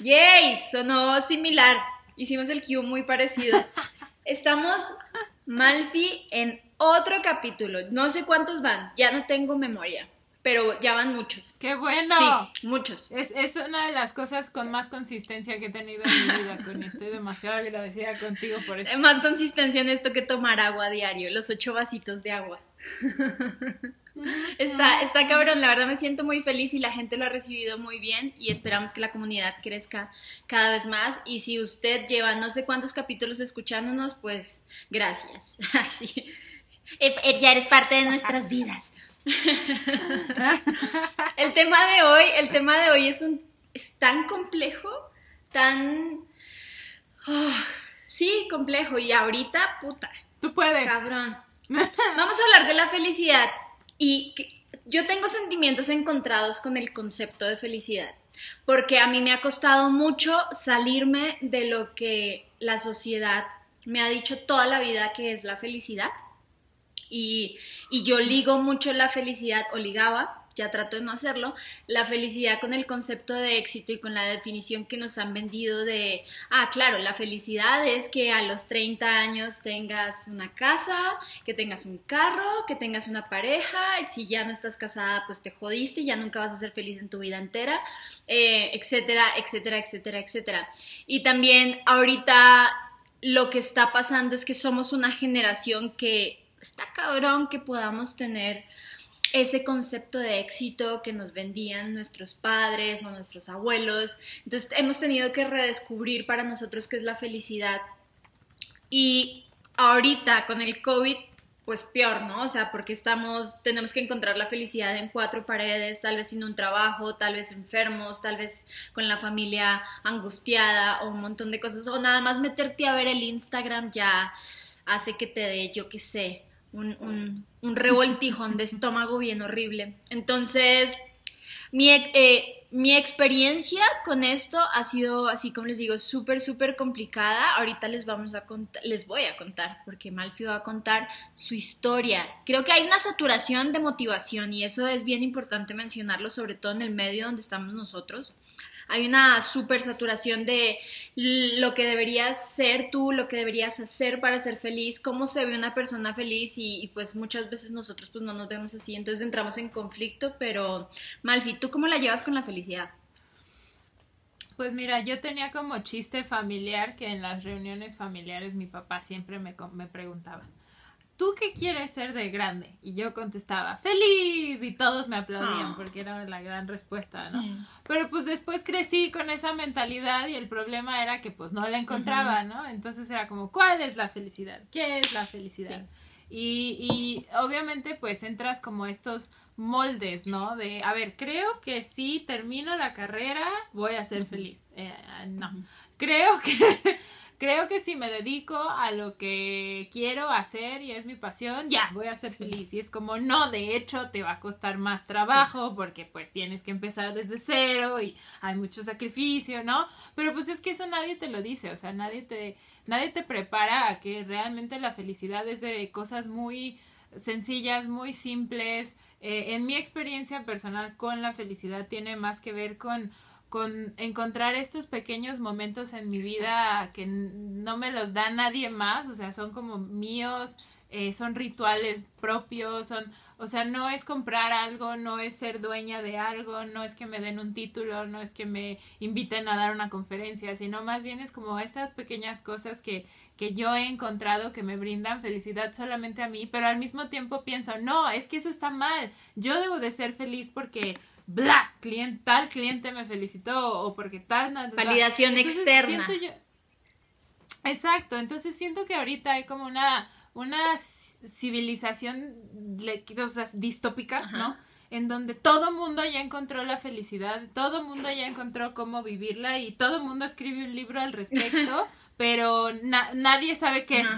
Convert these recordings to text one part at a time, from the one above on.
Yay, sonó similar. Hicimos el cue muy parecido. Estamos, Malfi, en otro capítulo. No sé cuántos van, ya no tengo memoria, pero ya van muchos. ¡Qué bueno! Sí, muchos. Es, es una de las cosas con más consistencia que he tenido en mi vida, con Estoy demasiado agradecida contigo por eso. Más consistencia en esto que tomar agua a diario, los ocho vasitos de agua. Está, está cabrón, la verdad me siento muy feliz y la gente lo ha recibido muy bien y esperamos que la comunidad crezca cada vez más y si usted lleva no sé cuántos capítulos escuchándonos, pues gracias. Así. Eh, eh, Ya eres parte de nuestras vidas. El tema de hoy, el tema de hoy es un es tan complejo, tan oh, sí, complejo y ahorita puta, Tú puedes. Cabrón. Vamos a hablar de la felicidad. Y yo tengo sentimientos encontrados con el concepto de felicidad. Porque a mí me ha costado mucho salirme de lo que la sociedad me ha dicho toda la vida que es la felicidad. Y, y yo ligo mucho la felicidad, o ligaba, ya trato de no hacerlo, la felicidad con el concepto de éxito y con la definición que nos han vendido de, ah, claro, la felicidad es que a los 30 años tengas una casa, que tengas un carro, que tengas una pareja, si ya no estás casada, pues te jodiste, ya nunca vas a ser feliz en tu vida entera, eh, etcétera, etcétera, etcétera, etcétera. Y también ahorita lo que está pasando es que somos una generación que está cabrón que podamos tener ese concepto de éxito que nos vendían nuestros padres o nuestros abuelos. Entonces hemos tenido que redescubrir para nosotros qué es la felicidad. Y ahorita con el COVID, pues peor, ¿no? O sea, porque estamos, tenemos que encontrar la felicidad en cuatro paredes, tal vez sin un trabajo, tal vez enfermos, tal vez con la familia angustiada o un montón de cosas. O nada más meterte a ver el Instagram ya hace que te dé, yo qué sé, un, un, revoltijón de estómago bien horrible. Entonces, mi, eh, mi experiencia con esto ha sido, así como les digo, súper, súper complicada. Ahorita les vamos a les voy a contar, porque Malfi va a contar su historia. Creo que hay una saturación de motivación y eso es bien importante mencionarlo, sobre todo en el medio donde estamos nosotros. Hay una súper saturación de lo que deberías ser tú, lo que deberías hacer para ser feliz, cómo se ve una persona feliz y, y, pues muchas veces nosotros pues no nos vemos así, entonces entramos en conflicto, pero Malfi, ¿tú cómo la llevas con la felicidad? Pues mira, yo tenía como chiste familiar que en las reuniones familiares mi papá siempre me, me preguntaba, ¿tú qué quieres ser de grande? Y yo contestaba, feliz. Y todos me aplaudían Ah. porque era la gran respuesta, ¿no? Mm. Pero pues después crecí con esa mentalidad y el problema era que pues no la encontraba, ¿no? Entonces era como, ¿cuál es la felicidad? ¿Qué es la felicidad? Y, y obviamente pues entras como estos moldes, ¿no? De, a ver, creo que si termino la carrera voy a ser feliz. Eh, no, creo que... Creo que si me dedico a lo que quiero hacer y es mi pasión, ya, voy a ser feliz. Y es como, no, de hecho, te va a costar más trabajo porque pues tienes que empezar desde cero y hay mucho sacrificio, ¿no? Pero pues es que eso nadie te lo dice, o sea, nadie te, nadie te prepara a que realmente la felicidad es de cosas muy sencillas, muy simples. Eh, en mi experiencia personal con la felicidad tiene más que ver con con encontrar estos pequeños momentos en mi vida que no me los da nadie más, o sea, son como míos, eh, son rituales propios, son, o sea, no es comprar algo, no es ser dueña de algo, no es que me den un título, no es que me inviten a dar una conferencia, sino más bien es como estas pequeñas cosas que, que yo he encontrado que me brindan felicidad solamente a mí, pero al mismo tiempo pienso, no, es que eso está mal, yo debo de ser feliz porque bla, cliente, tal cliente me felicitó o porque tal... Validación Entonces, externa. yo- Exacto, entonces siento que ahorita hay como una, una civilización o sea, distópica, Ajá. ¿no? En donde todo mundo ya encontró la felicidad, todo mundo ya encontró cómo vivirla y todo mundo escribe un libro al respecto, pero na- nadie sabe qué es.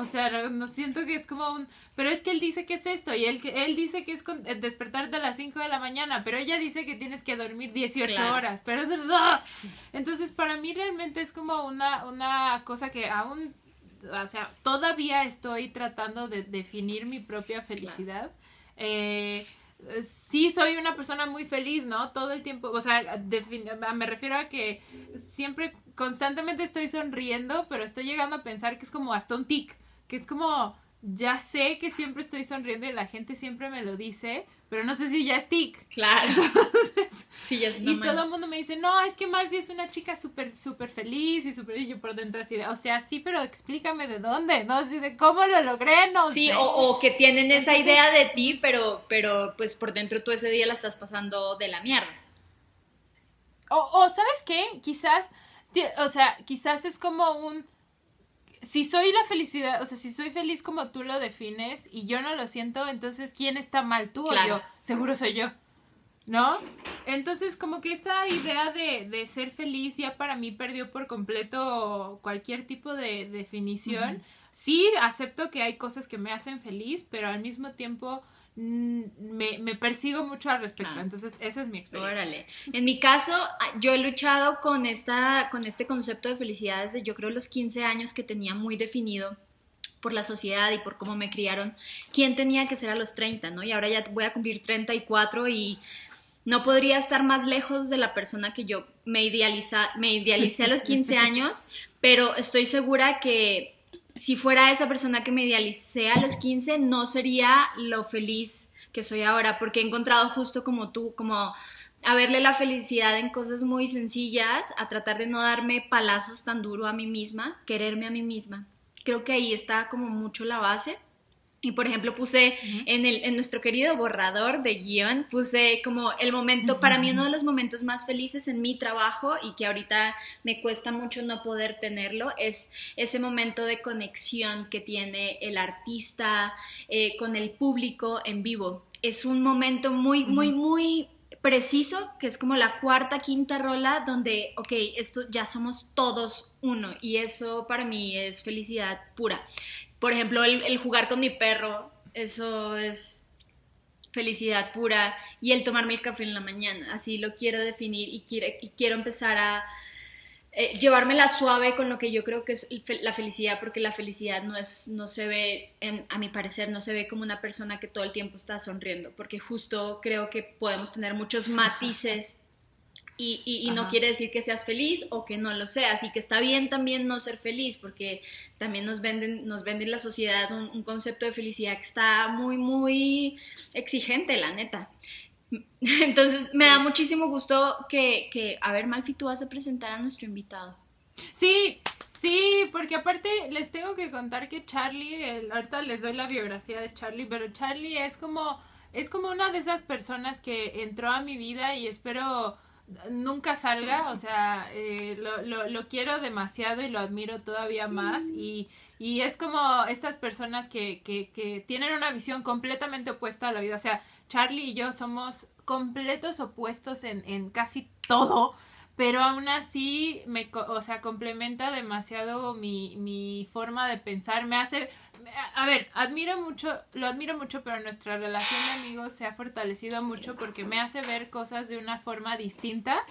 O sea, no, no siento que es como un... Pero es que él dice que es esto y él, él dice que es con- eh, despertarte a las 5 de la mañana, pero ella dice que tienes que dormir 18 Claro. horas, pero es verdad. Entonces, para mí realmente es como una, una cosa que aún, o sea, todavía estoy tratando de definir mi propia felicidad. Eh, eh, sí soy una persona muy feliz, ¿no? Todo el tiempo, o sea, me refiero a que siempre, constantemente estoy sonriendo, pero estoy llegando a pensar que es como hasta un tic, que es como, ya sé que siempre estoy sonriendo y la gente siempre me lo dice, pero no sé si ya es tic. Claro. Entonces, sí, ya es y todo el mundo me dice, no, es que Malfi es una chica súper, súper feliz y súper, y yo por dentro así de, o sea, sí, pero explícame de dónde, ¿no? Así de cómo lo logré, no Sí, o, que tienen esa idea de ti, pero, pero pues por dentro tú ese día la estás pasando de la mierda. O, o ¿sabes qué? Quizás, o sea, quizás es como un si soy la felicidad, o sea, si soy feliz como tú lo defines y yo no lo siento, entonces ¿quién está mal, tú o yo? Seguro soy yo. ¿No? Entonces, como que esta idea de, de, ser feliz ya para mí perdió por completo cualquier tipo de definición. Sí, acepto que hay cosas que me hacen feliz, pero al mismo tiempo me, me, persigo mucho al respecto. Ah. Entonces, esa es mi experiencia. Órale. En mi caso, ah, yo he luchado con, esta, con este concepto de felicidad desde yo creo los 15 años que tenía muy definido por la sociedad y por cómo me criaron, quién tenía que ser a los 30, ¿no? Y ahora ya voy a cumplir 34 y no podría estar más lejos de la persona que yo me, idealiza, me idealicé a los 15 años, pero estoy segura que si fuera esa persona que me idealicé a los 15, no sería lo feliz que soy ahora, porque he encontrado justo como tú, como a verle la felicidad en cosas muy sencillas, a tratar de no darme palazos tan duro a mí misma, quererme a mí misma. Creo que ahí está como mucho la base. Y por ejemplo puse en, el, en nuestro querido borrador de guion, puse como el momento, para mí uno de los momentos más felices en mi trabajo y que ahorita me cuesta mucho no poder tenerlo, es ese momento de conexión que tiene el artista eh, con el público en vivo. Es un momento muy, muy, muy preciso, que es como la cuarta, quinta rola, donde, ok, esto ya somos todos uno y eso para mí es felicidad pura. Por ejemplo, el, jugar con mi perro, eso es felicidad pura. Y el tomarme el café en la mañana, así lo quiero definir y, quiero empezar a eh, llevármela suave con lo que yo creo que es la felicidad, porque la felicidad no, es, no se ve, a mi parecer, no se ve como una persona que todo el tiempo está sonriendo, porque justo creo que podemos tener muchos matices y, no quiere decir que seas feliz o que no lo seas y que está bien también no ser feliz porque también nos venden, nos venden la sociedad un, concepto de felicidad que está muy, muy exigente, la neta. Entonces me da muchísimo gusto que, que, a ver, Malfi, tú vas a presentar a nuestro invitado. Sí, sí, porque aparte les tengo que contar que Charlie, ahorita les doy la biografía de Charlie, pero Charlie es como, es como una de esas personas que entró a mi vida y espero nunca salga, o sea, eh, lo, lo, lo, quiero demasiado y lo admiro todavía más. Y, y es como estas personas que, que, que tienen una visión completamente opuesta a la vida, o sea, Charlie y yo somos completos opuestos en, en casi todo, pero aún así me, o sea, complementa demasiado mi, mi forma de pensar, me hace, a ver, admiro mucho, lo admiro mucho, pero nuestra relación de amigos se ha fortalecido mucho porque me hace ver cosas de una forma distinta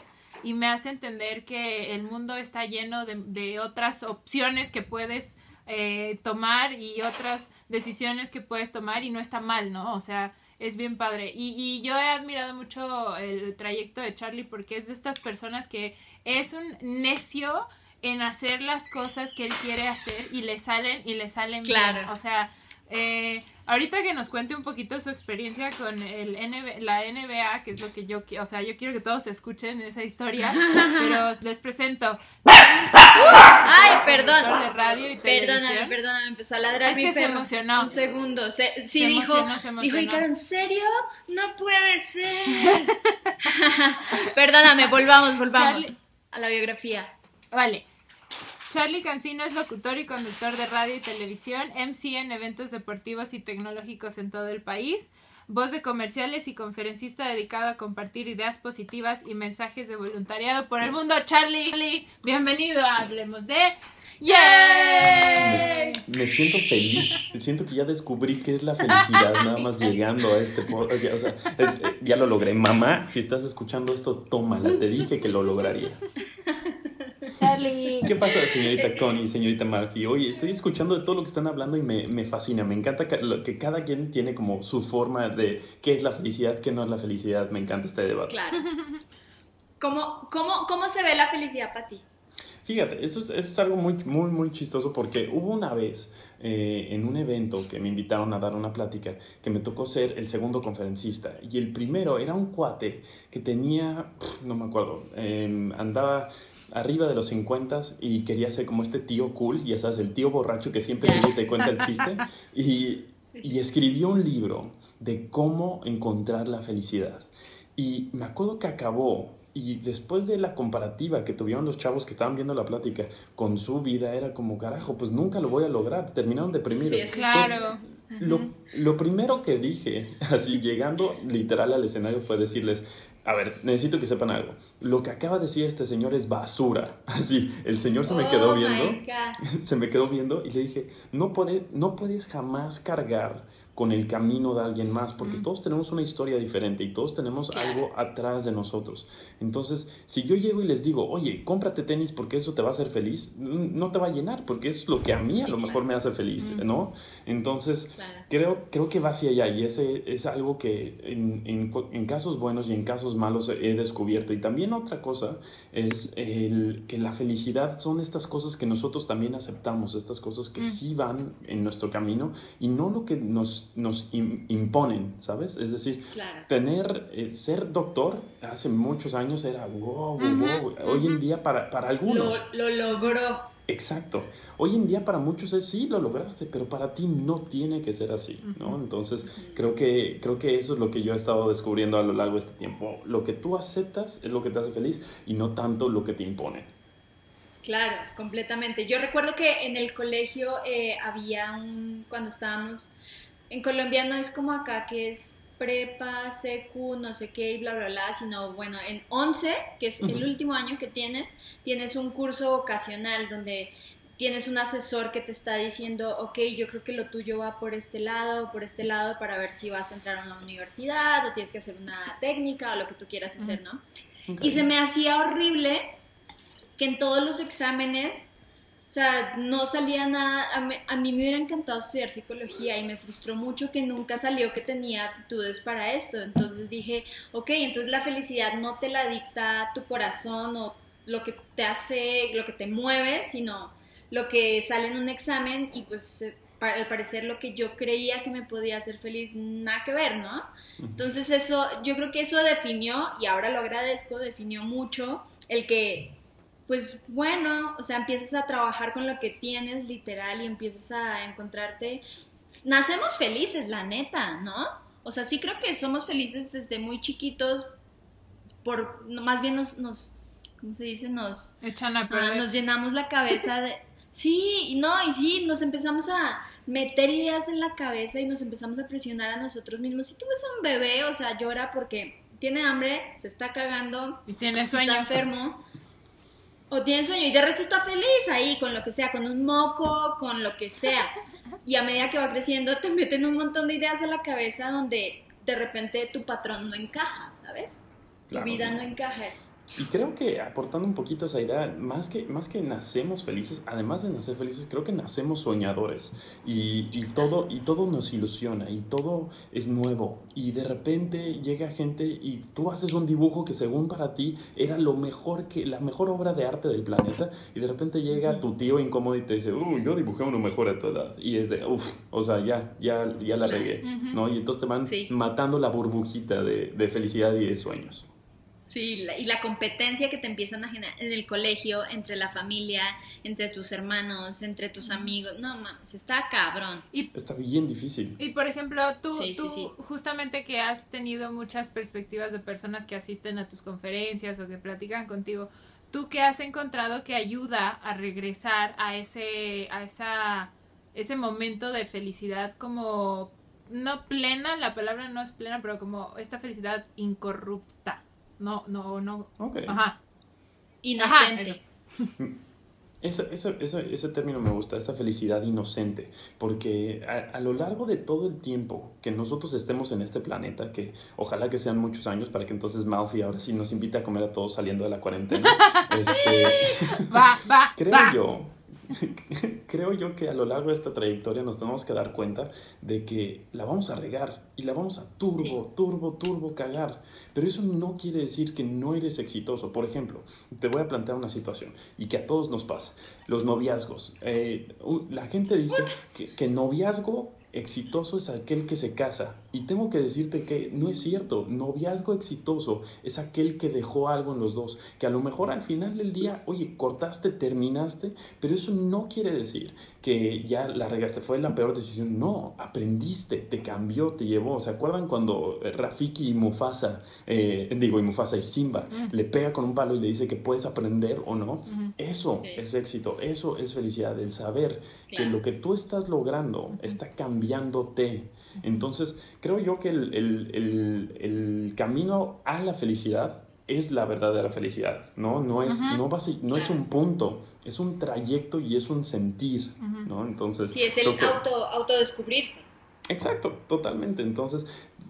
y me hace entender que el mundo está lleno de, de otras opciones que puedes eh, tomar y otras decisiones que puedes tomar y no está mal, ¿no? O sea, es bien padre. Y, y yo he admirado mucho el trayecto de Charlie porque es de estas personas que es un necio en hacer las cosas que él quiere hacer y le salen y le salen bien. O sea, eh, ahorita que nos cuente un poquito su experiencia con el la NBA, que es lo que yo quiero, o sea, yo quiero que todos escuchen esa historia, pero les presento. Ay, perdón. De radio y perdóname, perdóname, empezó a ladrar es que se emocionó. Un segundo, se, sí dijo, dijo, ¿en serio? No puede ser. perdóname, volvamos, volvamos a la biografía. Vale. Charlie Cancino es locutor y conductor de radio y televisión, MC en eventos deportivos y tecnológicos en todo el país, voz de comerciales y conferencista dedicado a compartir ideas positivas y mensajes de voluntariado por el mundo. Charlie, bienvenido a Hablemos de... ¡Yay! Me, siento feliz, siento que ya descubrí qué es la felicidad nada más llegando a este o sea, ya lo logré. Mamá, si estás escuchando esto, tómala, te dije que lo lograría. Charlie. ¿Qué pasa, señorita Connie, señorita Murphy? Oye, estoy escuchando de todo lo que están hablando y me, me fascina. Me encanta que, lo- que cada quien tiene como su forma de qué es la felicidad, qué no es la felicidad. Me encanta este debate. Claro. ¿Cómo, cómo, ¿Cómo se ve la felicidad para ti? Fíjate, eso es, eso es algo muy, muy, muy chistoso porque hubo una vez eh, en un evento que me invitaron a dar una plática que me tocó ser el segundo conferencista y el primero era un cuate que tenía, no me acuerdo, eh, andaba arriba de los 50 y quería ser como este tío cool, ya sabes, el tío borracho que siempre Ya. viene y te cuenta el chiste y, y escribió un libro de cómo encontrar la felicidad. Y me acuerdo que acabó y después de la comparativa que tuvieron los chavos que estaban viendo la plática con su vida, era como, carajo, pues nunca lo voy a lograr. Terminaron deprimidos. Sí, Claro. Lo, lo primero que dije, así llegando literal al escenario, fue decirles, a ver, necesito que sepan algo. Lo que acaba de decir este señor es basura. Así, el señor se me quedó Oh my viendo se me quedó viendo y le dije, no, no puedes jamás cargar con el camino de alguien más, porque todos tenemos una historia diferente y todos tenemos Claro. algo atrás de nosotros. Entonces, si yo llego y les digo, oye, cómprate tenis porque eso te va a hacer feliz, no te va a llenar, porque es lo que a mí a lo mejor me hace feliz, ¿no? Entonces, Claro. Creo, creo que va hacia allá y ese es algo que en, en en casos buenos y en casos malos he descubierto. Y también otra cosa es el, que la felicidad son estas cosas que nosotros también aceptamos, estas cosas que Mm. sí van en nuestro camino y no lo que nos, nos im- imponen, ¿sabes? Es decir, Claro. tener, eh, ser doctor hace muchos años era wow, wow, wow. Hoy en día para, para algunos. Lo, lo logró. Exacto. Hoy en día para muchos es sí, lo lograste, pero para ti no tiene que ser así, ¿no? Entonces, creo que, creo que eso es lo que yo he estado descubriendo a lo largo de este tiempo. Lo que tú aceptas es lo que te hace feliz y no tanto lo que te imponen. Claro, completamente. Yo recuerdo que en el colegio eh, había un, cuando estábamos, en Colombia no es como acá que es prepa, secu, no sé qué y bla, bla, bla, sino bueno, en 11, que es el último año que tienes, tienes un curso vocacional donde tienes un asesor que te está diciendo, ok, yo creo que lo tuyo va por este lado o por este lado para ver si vas a entrar a una universidad o tienes que hacer una técnica o lo que tú quieras hacer, ¿no? Y se me hacía horrible que en todos los exámenes, o sea, no salía nada. A mí, a mí me hubiera encantado estudiar psicología y me frustró mucho que nunca salió que tenía aptitudes para esto. Entonces dije, ok, entonces la felicidad no te la dicta tu corazón o lo que te hace, lo que te mueve, sino lo que sale en un examen y pues eh, al parecer lo que yo creía que me podía hacer feliz, nada que ver, ¿no? Entonces eso, yo creo que eso definió, y ahora lo agradezco, definió mucho el que, pues bueno, o sea, empiezas a trabajar con lo que tienes literal y empiezas a encontrarte, nacemos felices, la neta, ¿no? O sea, sí creo que somos felices desde muy chiquitos, por, más bien nos, nos, ¿cómo se dice? Nos, Echan a Ah, nos llenamos la cabeza de... Sí, y no, y sí, nos empezamos a meter ideas en la cabeza y nos empezamos a presionar a nosotros mismos. Si tú ves a un bebé, o sea, llora porque tiene hambre, se está cagando, Y tiene sueño. está enfermo, o tiene sueño y de resto está feliz ahí con lo que sea, con un moco, con lo que sea. Y a medida que va creciendo te meten un montón de ideas en la cabeza donde de repente tu patrón no encaja, ¿sabes? Tu vida ¿no? no encaja. Y creo que aportando un poquito esa idea, más que, más que nacemos felices, además de nacer felices, creo que nacemos soñadores. Y, y todo, y todo nos ilusiona, y todo es nuevo. Y de repente llega gente y tú haces un dibujo que según para ti era lo mejor que, la mejor obra de arte del planeta. Y de repente llega tu tío incómodo y te dice, uh, yo dibujé uno mejor a tu edad. Y es de, uff, o sea, ya, ya, ya la regué. ¿no? Y entonces te van Sí. matando la burbujita de, de felicidad y de sueños. Sí, la- y la competencia que te empiezan a generar en el colegio, entre la familia, entre tus hermanos, entre tus amigos. No mames, está cabrón. Y, Está bien difícil. y por ejemplo, tú, Sí, sí, tú sí. justamente que has tenido muchas perspectivas de personas que asisten a tus conferencias o que platican contigo, ¿tú qué has encontrado que ayuda a regresar a ese, a esa, ese momento de felicidad como no plena, la palabra no es plena, pero como esta felicidad incorrupta? No, no, no. Ok. Ajá. Inocente. Ajá, eso. Ese, ese, ese, ese, término me gusta, esa felicidad inocente, porque a, a, lo largo de todo el tiempo que nosotros estemos en este planeta, que ojalá que sean muchos años para que entonces Malfi ahora sí nos invite a comer a todos saliendo de la cuarentena, este, va, va, creo va. yo creo yo que a lo largo de esta trayectoria nos tenemos que dar cuenta de que la vamos a regar y la vamos a turbo, sí. turbo, turbo cagar. Pero eso no quiere decir que no eres exitoso. Por ejemplo, te voy a plantear una situación y que a todos nos pasa. Los noviazgos. Eh, la gente dice que, que noviazgo exitoso es aquel que se casa. Y tengo que decirte que no es cierto. Noviazgo exitoso es aquel que dejó algo en los dos. Que a lo mejor al final del día, oye, cortaste, terminaste, pero eso no quiere decir que ya la regaste, fue la peor decisión. No, aprendiste, te cambió, te llevó. ¿Se acuerdan cuando Rafiki y Mufasa, eh, digo, y Mufasa y Simba, mm. le pega con un palo y le dice que puedes aprender o no? Mm. Eso sí. es éxito, eso es felicidad, el saber claro. que lo que tú estás logrando mm. está cambiándote. Entonces, creo yo que el, el, el, el camino a la felicidad es la verdadera felicidad, ¿no? No es, no, va no es un punto, es un trayecto y es un sentir. ¿no? Entonces... Sí, es el que... auto, autodescubrirte. Exacto, totalmente. Entonces,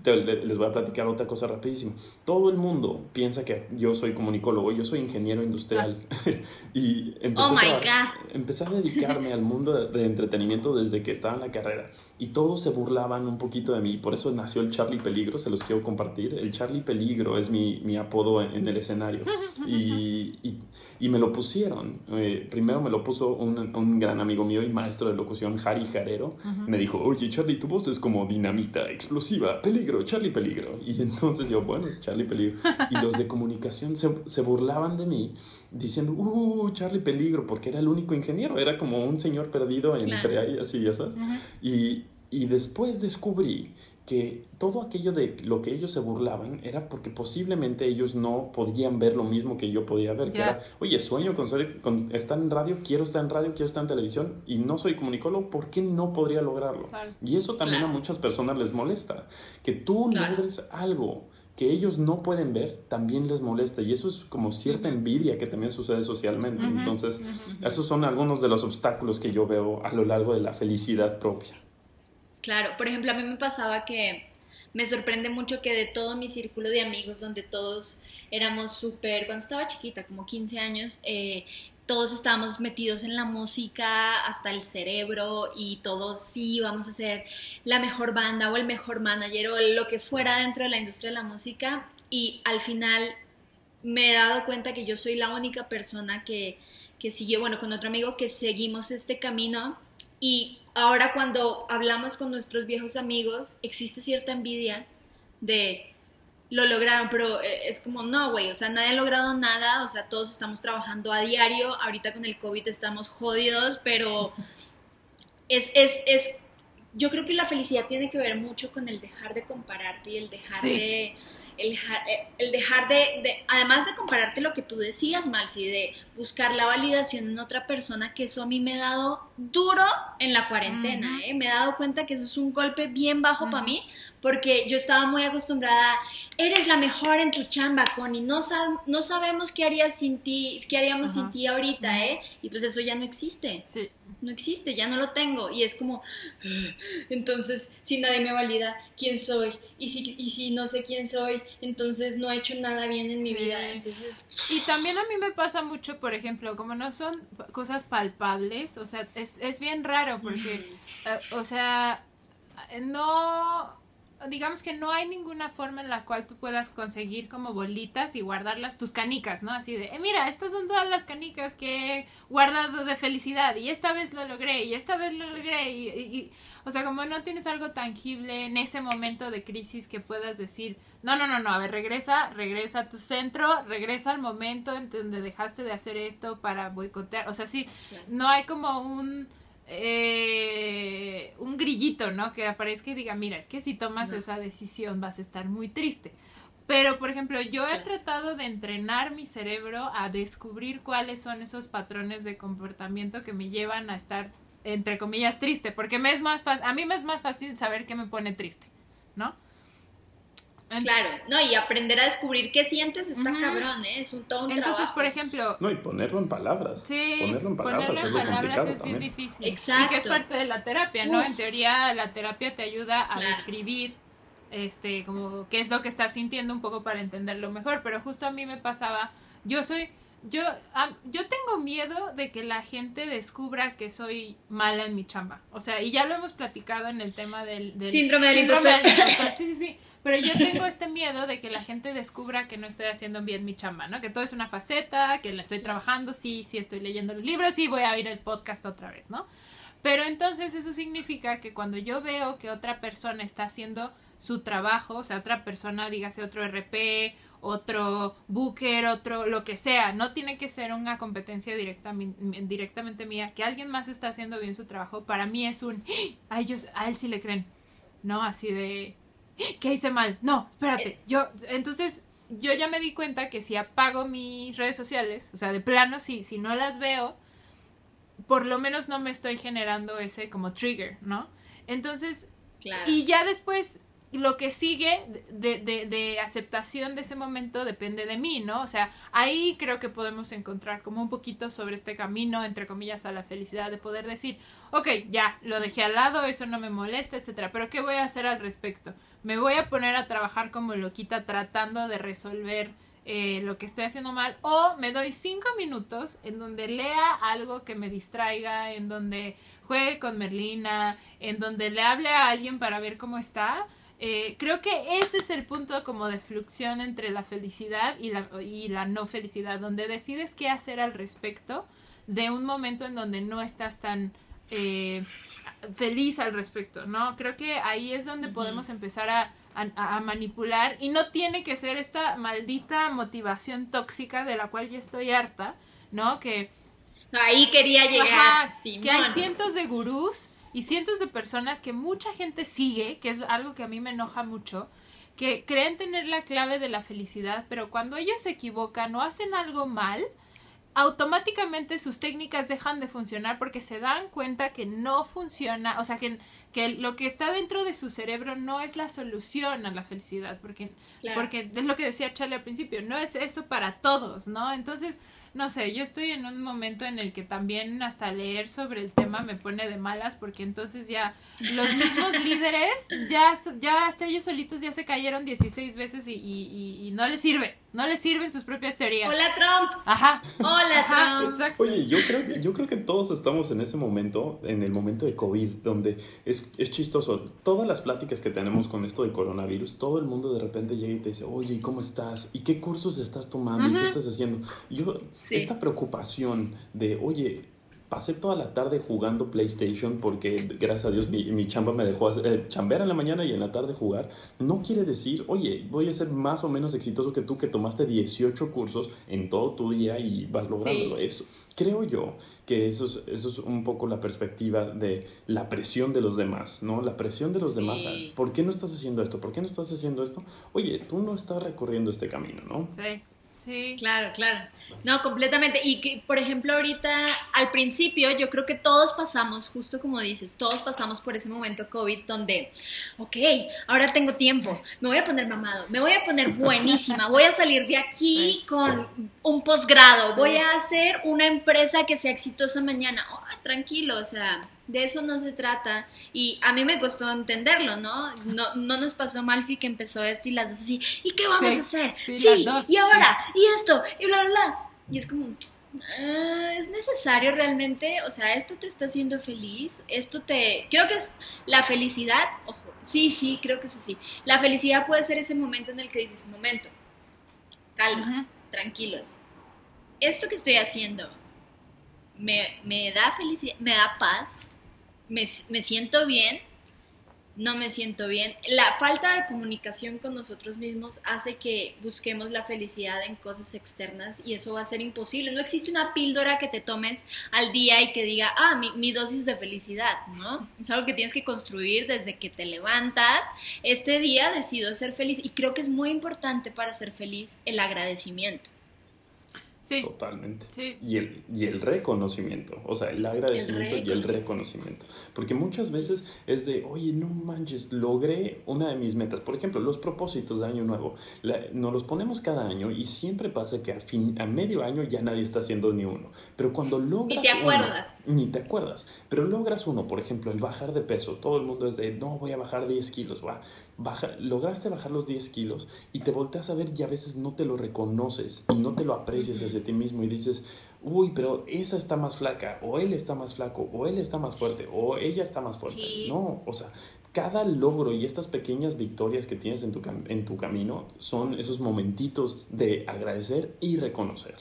te, les voy a platicar otra cosa rapidísimo. Todo el mundo piensa que yo soy comunicólogo, yo soy ingeniero industrial. Y empecé, oh a, empecé, a, dedicarme al mundo de, de, entretenimiento desde que estaba en la carrera. Y todos se burlaban un poquito de mí. Por eso nació el Charlie Peligro, se los quiero compartir. El Charlie Peligro es mi, mi apodo en, en, el escenario. Y, y, y me lo pusieron. Eh, primero me lo puso un, un, gran amigo mío y maestro de locución, Harry Jarero. Uh -huh. Me dijo, oye Charlie, tu voz es como dinamita, explosiva, peligro, Charlie Peligro. Y entonces yo, bueno, Charlie Peligro. Y los de comunicación se, se burlaban de mí diciendo, uh, Charlie Peligro, porque era el único ingeniero, era como un señor perdido entre claro. ahí, así, ya sabes. Uh -huh. y, y después descubrí que todo aquello de lo que ellos se burlaban era porque posiblemente ellos no podían ver lo mismo que yo podía ver, yeah. que era, oye, sueño con, ser, con, estar en radio, quiero estar en radio, quiero estar en televisión y no soy comunicólogo, ¿por qué no podría lograrlo? Claro. Y eso también claro. a muchas personas les molesta, que tú claro. logres algo que ellos no pueden ver, también les molesta. Y eso es como cierta envidia que también sucede socialmente. Uh -huh. Entonces, uh -huh. esos son algunos de los obstáculos que yo veo a lo largo de la felicidad propia. Claro, por ejemplo, a mí me pasaba que me sorprende mucho que de todo mi círculo de amigos, donde todos éramos súper, cuando estaba chiquita, como 15 años, eh, todos estábamos metidos en la música hasta el cerebro y todos sí vamos a ser la mejor banda o el mejor manager o lo que fuera dentro de la industria de la música y al final me he dado cuenta que yo soy la única persona que, que siguió, bueno, con otro amigo que seguimos este camino y ahora cuando hablamos con nuestros viejos amigos, existe cierta envidia de lo lograron, pero eh, es como, no, güey, o sea, nadie ha logrado nada, o sea, todos estamos trabajando a diario, ahorita con el COVID estamos jodidos, pero es, es, es, yo creo que la felicidad tiene que ver mucho con el dejar de compararte y el dejar sí. de el, eh, el dejar de, de, además de compararte lo que tú decías, Malfi, de buscar la validación en otra persona, que eso a mí me ha dado duro en la cuarentena, uh -huh. ¿eh? me he dado cuenta que eso es un golpe bien bajo uh -huh. para mí, porque yo estaba muy acostumbrada, a, eres la mejor en tu chamba, Connie, no, sab no sabemos qué harías sin ti, qué haríamos uh -huh. sin ti ahorita, ¿eh? Y pues eso ya no existe. Sí. No existe, ya no lo tengo. Y es como, entonces, si nadie me valida quién soy, y si, y si no sé quién soy, entonces no he hecho nada bien en mi sí. vida. Entonces... Y también a mí me pasa mucho, por ejemplo, como no son cosas palpables, o sea, es, es bien raro porque, uh, o sea, no digamos que no hay ninguna forma en la cual tú puedas conseguir como bolitas y guardarlas, tus canicas, ¿no? Así de, eh, mira, estas son todas las canicas que he guardado de felicidad y esta vez lo logré y esta vez lo logré y, y, y, o sea, como no tienes algo tangible en ese momento de crisis que puedas decir, no, no, no, no, a ver, regresa, regresa a tu centro, regresa al momento en donde dejaste de hacer esto para boicotear, o sea, sí, no hay como un eh, un grillito, ¿no? Que aparezca y diga, mira, es que si tomas no. esa decisión vas a estar muy triste. Pero, por ejemplo, yo he tratado de entrenar mi cerebro a descubrir cuáles son esos patrones de comportamiento que me llevan a estar, entre comillas, triste. Porque me es más fácil, a mí me es más fácil saber qué me pone triste, ¿no? Claro, no, y aprender a descubrir qué sientes está cabrón, ¿eh? Es un todo un Entonces, por ejemplo... No, y ponerlo en palabras. Sí, ponerlo en palabras, ponerlo en palabras es bien difícil. Exacto. Y que es parte de la terapia, ¿no? En teoría, la terapia te ayuda a describir, este, como qué es lo que estás sintiendo un poco para entenderlo mejor, pero justo a mí me pasaba, yo soy... Yo, yo tengo miedo de que la gente descubra que soy mala en mi chamba. O sea, y ya lo hemos platicado en el tema del... del síndrome del impostor. Sí, sí, sí. Pero yo tengo este miedo de que la gente descubra que no estoy haciendo bien mi chamba, ¿no? Que todo es una faceta, que la estoy trabajando, sí, sí estoy leyendo los libros, sí voy a oír el podcast otra vez, ¿no? Pero entonces eso significa que cuando yo veo que otra persona está haciendo su trabajo, o sea, otra persona, dígase otro RP, otro booker, otro lo que sea, no tiene que ser una competencia directamente mía, que alguien más está haciendo bien su trabajo, para mí es un, a ellos, a él sí le creen, ¿no? Así de, ¿qué hice mal? No, espérate. Eh. Yo, entonces, yo ya me di cuenta que si apago mis redes sociales, o sea, de plano, si, si no las veo, por lo menos no me estoy generando ese como trigger, ¿no? Entonces, y ya después lo que sigue de, de, de, aceptación de ese momento depende de mí, ¿no? O sea, ahí creo que podemos encontrar como un poquito sobre este camino, entre comillas, a la felicidad, de poder decir, ok, ya, lo dejé al lado, eso no me molesta, etcétera, pero ¿qué voy a hacer al respecto? Me voy a poner a trabajar como loquita tratando de resolver eh, lo que estoy haciendo mal o me doy cinco minutos en donde lea algo que me distraiga, en donde juegue con Merlina, en donde le hable a alguien para ver cómo está eh, creo que ese es el punto como de fluxión entre la felicidad y la, y la no felicidad, donde decides qué hacer al respecto de un momento en donde no estás tan eh, feliz al respecto, ¿no? Creo que ahí es donde podemos empezar a, a, manipular y no tiene que ser esta maldita motivación tóxica de la cual ya estoy harta, ¿no? Que... Ahí quería llegar. que hay cientos de gurús y cientos de personas que mucha gente sigue, que es algo que a mí me enoja mucho, que creen tener la clave de la felicidad, pero cuando ellos se equivocan o hacen algo mal, automáticamente sus técnicas dejan de funcionar porque se dan cuenta que no funciona, o sea, que, que lo que está dentro de su cerebro no es la solución a la felicidad, porque, porque es lo que decía Charlie al principio, no es eso para todos, ¿no? Entonces, no sé, yo estoy en un momento en el que también hasta leer sobre el tema me pone de malas porque entonces ya los mismos líderes ya, ya hasta ellos solitos ya se cayeron 16 veces y, y, y no les sirve. No le sirven sus propias teorías. Hola Trump. Ajá. Hola Trump. Exacto. Oye, yo creo, yo creo que todos estamos en ese momento, en el momento de COVID, donde es, es chistoso. Todas las pláticas que tenemos con esto del coronavirus, todo el mundo de repente llega y te dice, oye, ¿y cómo estás? ¿Y qué cursos estás tomando? ¿Y qué estás haciendo? Yo, esta preocupación de, oye, pasé toda la tarde jugando PlayStation porque gracias a Dios mi, mi chamba me dejó eh, chambear en la mañana y en la tarde jugar, no quiere decir, oye, voy a ser más o menos exitoso que tú que tomaste 18 cursos en todo tu día y vas logrando eso. Creo yo que eso es, eso es un poco la perspectiva de la presión de los demás, ¿no? La presión de los demás. ¿Por qué no estás haciendo esto? ¿Por qué no estás haciendo esto? Oye, tú no estás recorriendo este camino, ¿no? Sí. Sí. Claro, claro. No, completamente. Y que, por ejemplo, ahorita, al principio, yo creo que todos pasamos, justo como dices, todos pasamos por ese momento COVID donde, ok, ahora tengo tiempo, me voy a poner mamado, me voy a poner buenísima, voy a salir de aquí con un posgrado, voy a hacer una empresa que sea exitosa mañana. Oh, tranquilo, o sea, de eso no se trata. Y a mí me costó entenderlo, ¿no? No, no nos pasó Malfi que empezó esto y las dos así, ¿y qué vamos a hacer? Sí, y ahora, y esto, y bla, bla, bla. Y es como, ah, ¿es necesario realmente? O sea, ¿esto te está haciendo feliz? Esto te... Creo que es la felicidad, ojo, sí, sí, creo que es así. La felicidad puede ser ese momento en el que dices, momento, calma, tranquilos. Esto que estoy haciendo me, me da felicidad, me da paz, me, siento bien, no me siento bien. La falta de comunicación con nosotros mismos hace que busquemos la felicidad en cosas externas y eso va a ser imposible. No existe una píldora que te tomes al día y que diga, ah, mi, mi, dosis de felicidad, ¿no? Es algo que tienes que construir desde que te levantas. Este día decido ser feliz y creo que es muy importante para ser feliz el agradecimiento. Sí. Totalmente. Sí. Y el, y el reconocimiento, o sea, el agradecimiento y el reconocimiento. Porque muchas veces es de, oye, no manches, logré una de mis metas. Por ejemplo, los propósitos de Año Nuevo. La- nos los ponemos cada año y siempre pasa que a, fin, a medio año ya nadie está haciendo ni uno. Pero cuando logras Ni te uno- acuerdas. ni te acuerdas. Pero logras uno, por ejemplo, el bajar de peso. Todo el mundo es de, no, voy a bajar 10 kilos. Va. Baja, lograste bajar los 10 kilos y te volteas a ver y a veces no te lo reconoces y no te lo aprecias hacia ti mismo y dices, uy, pero esa está más flaca, o él está más flaco, o él está más fuerte, o ella está más fuerte. Sí. No, o sea, cada logro y estas pequeñas victorias que tienes en tu, cam- en tu camino son esos momentitos de agradecer y reconocer.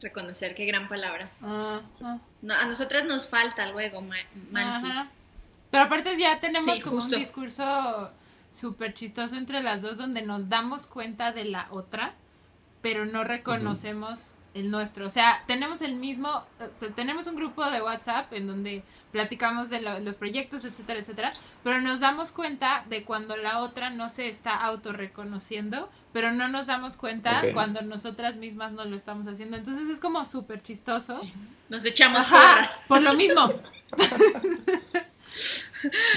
Reconocer, qué gran palabra. No, a nosotras nos falta luego, Ma-. Pero aparte ya tenemos Sí, como justo. un discurso súper chistoso entre las dos donde nos damos cuenta de la otra, pero no reconocemos el nuestro. O sea, tenemos el mismo, o sea, tenemos un grupo de WhatsApp en donde platicamos de lo- los proyectos, etcétera, etcétera, pero nos damos cuenta de cuando la otra no se está autorreconociendo, pero no nos damos cuenta Ok. cuando nosotras mismas no lo estamos haciendo. Entonces es como súper chistoso. Nos echamos Ajá, por lo mismo.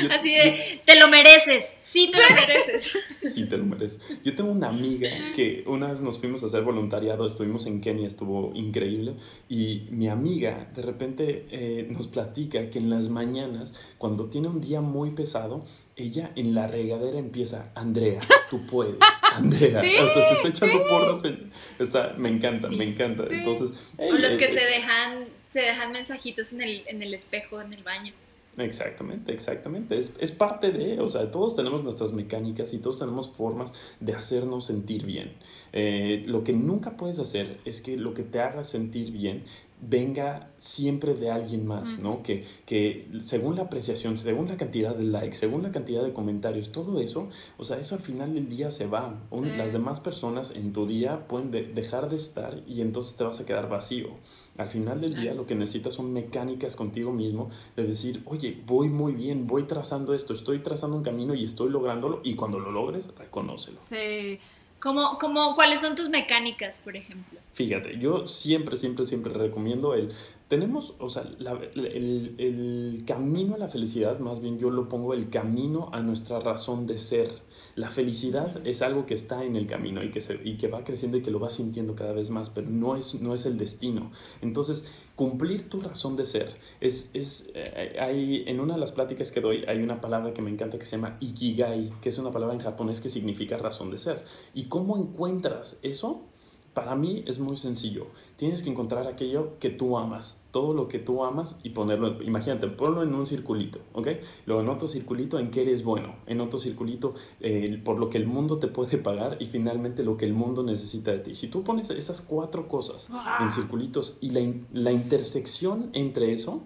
Yo- Así de, te lo mereces. Sí, te lo mereces. Sí, te lo mereces. Yo tengo una amiga que una vez nos fuimos a hacer voluntariado, estuvimos en Kenia, estuvo increíble, y mi amiga de repente eh, nos platica que en las mañanas, cuando tiene un día muy pesado, ella en la regadera empieza, Andrea, tú puedes, Andrea. Sí, o sea, se está echando porras. en- está, me encanta, me encanta. sí. Entonces, O hey, los que se dejan, se dejan mensajitos en el, en el espejo, en el baño. Exactamente, exactamente. Es, es parte de, o sea, todos tenemos nuestras mecánicas y todos tenemos formas de hacernos sentir bien. Eh, lo que nunca puedes hacer es que lo que te haga sentir bien venga siempre de alguien más, ¿no? Que, que según la apreciación, según la cantidad de likes, según la cantidad de comentarios, todo eso, o sea, eso al final del día se va. Un- Sí. Las demás personas en tu día pueden de- dejar de estar y entonces te vas a quedar vacío. Al final del día lo que necesitas son mecánicas contigo mismo de decir, oye, voy muy bien, voy trazando esto, estoy trazando un camino y estoy lográndolo y cuando lo logres, reconócelo. Sí. ¿Cómo, cómo, ¿Cuáles son tus mecánicas, por ejemplo? Fíjate, yo siempre, siempre, siempre recomiendo el... Tenemos, o sea, la- el, el camino a la felicidad, más bien yo lo pongo el camino a nuestra razón de ser. La felicidad es algo que está en el camino y que, se, y que va creciendo y que lo vas sintiendo cada vez más, pero no es, no es el destino. Entonces, cumplir tu razón de ser es, es eh, hay, en una de las pláticas que doy hay una palabra que me encanta que se llama ikigai, que es una palabra en japonés que significa razón de ser. ¿Y cómo encuentras eso? Para mí es muy sencillo. Tienes que encontrar aquello que tú amas, todo lo que tú amas y ponerlo, imagínate, ponlo en un circulito, ¿ok? Luego en otro circulito en qué eres bueno, en otro circulito eh, por lo que el mundo te puede pagar y finalmente lo que el mundo necesita de ti. Si tú pones esas cuatro cosas en circulitos y la, in- la intersección entre eso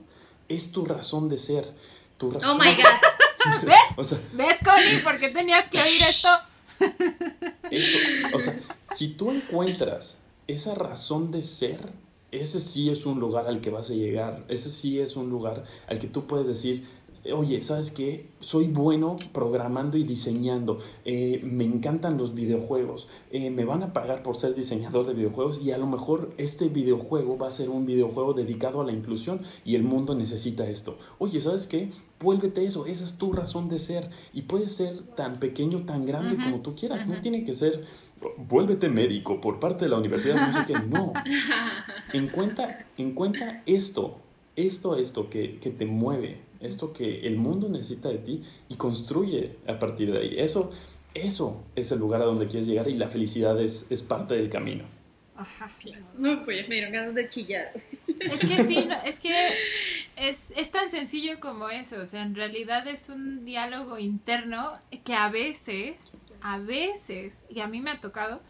es tu razón de ser. Tu razón, Oh my God. O sea, ¿Ves, Connie? ¿Por qué tenías que oír esto? Eso, o sea, si tú encuentras esa razón de ser, ese sí es un lugar al que vas a llegar, ese sí es un lugar al que tú puedes decir, oye, ¿sabes qué? Soy bueno programando y diseñando, eh, me encantan los videojuegos, eh, me van a pagar por ser diseñador de videojuegos y a lo mejor este videojuego va a ser un videojuego dedicado a la inclusión y el mundo necesita esto. Oye, ¿sabes qué? Vuélvete eso, esa es tu razón de ser y puede ser tan pequeño, tan grande como tú quieras, no tiene que ser vuélvete médico por parte de la universidad, no sé qué, no. Encuentra, encuentra esto, esto, esto que, que te mueve, esto que el mundo necesita de ti y construye a partir de ahí. Eso, eso es el lugar a donde quieres llegar y la felicidad es, es parte del camino. Ajá. No, pues me dieron ganas de chillar. Es que sí, no, es que es, es tan sencillo como eso. O sea, en realidad es un diálogo interno que a veces, a veces, y a mí me ha tocado,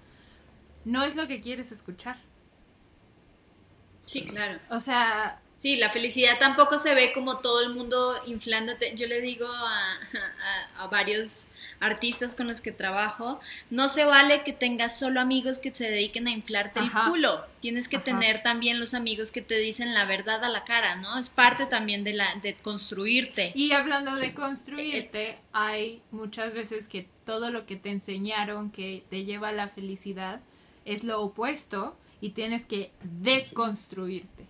no es lo que quieres escuchar. Sí, claro. O sea, Sí, la felicidad tampoco se ve como todo el mundo inflándote. Yo le digo a, a- a varios artistas con los que trabajo, no se vale que tengas solo amigos que se dediquen a inflarte Ajá. el culo. Tienes que Ajá. tener también los amigos que te dicen la verdad a la cara, ¿no? Es parte también de la de construirte. y hablando de construirte, hay muchas veces que todo lo que te enseñaron que te lleva a la felicidad es lo opuesto y tienes que deconstruirte.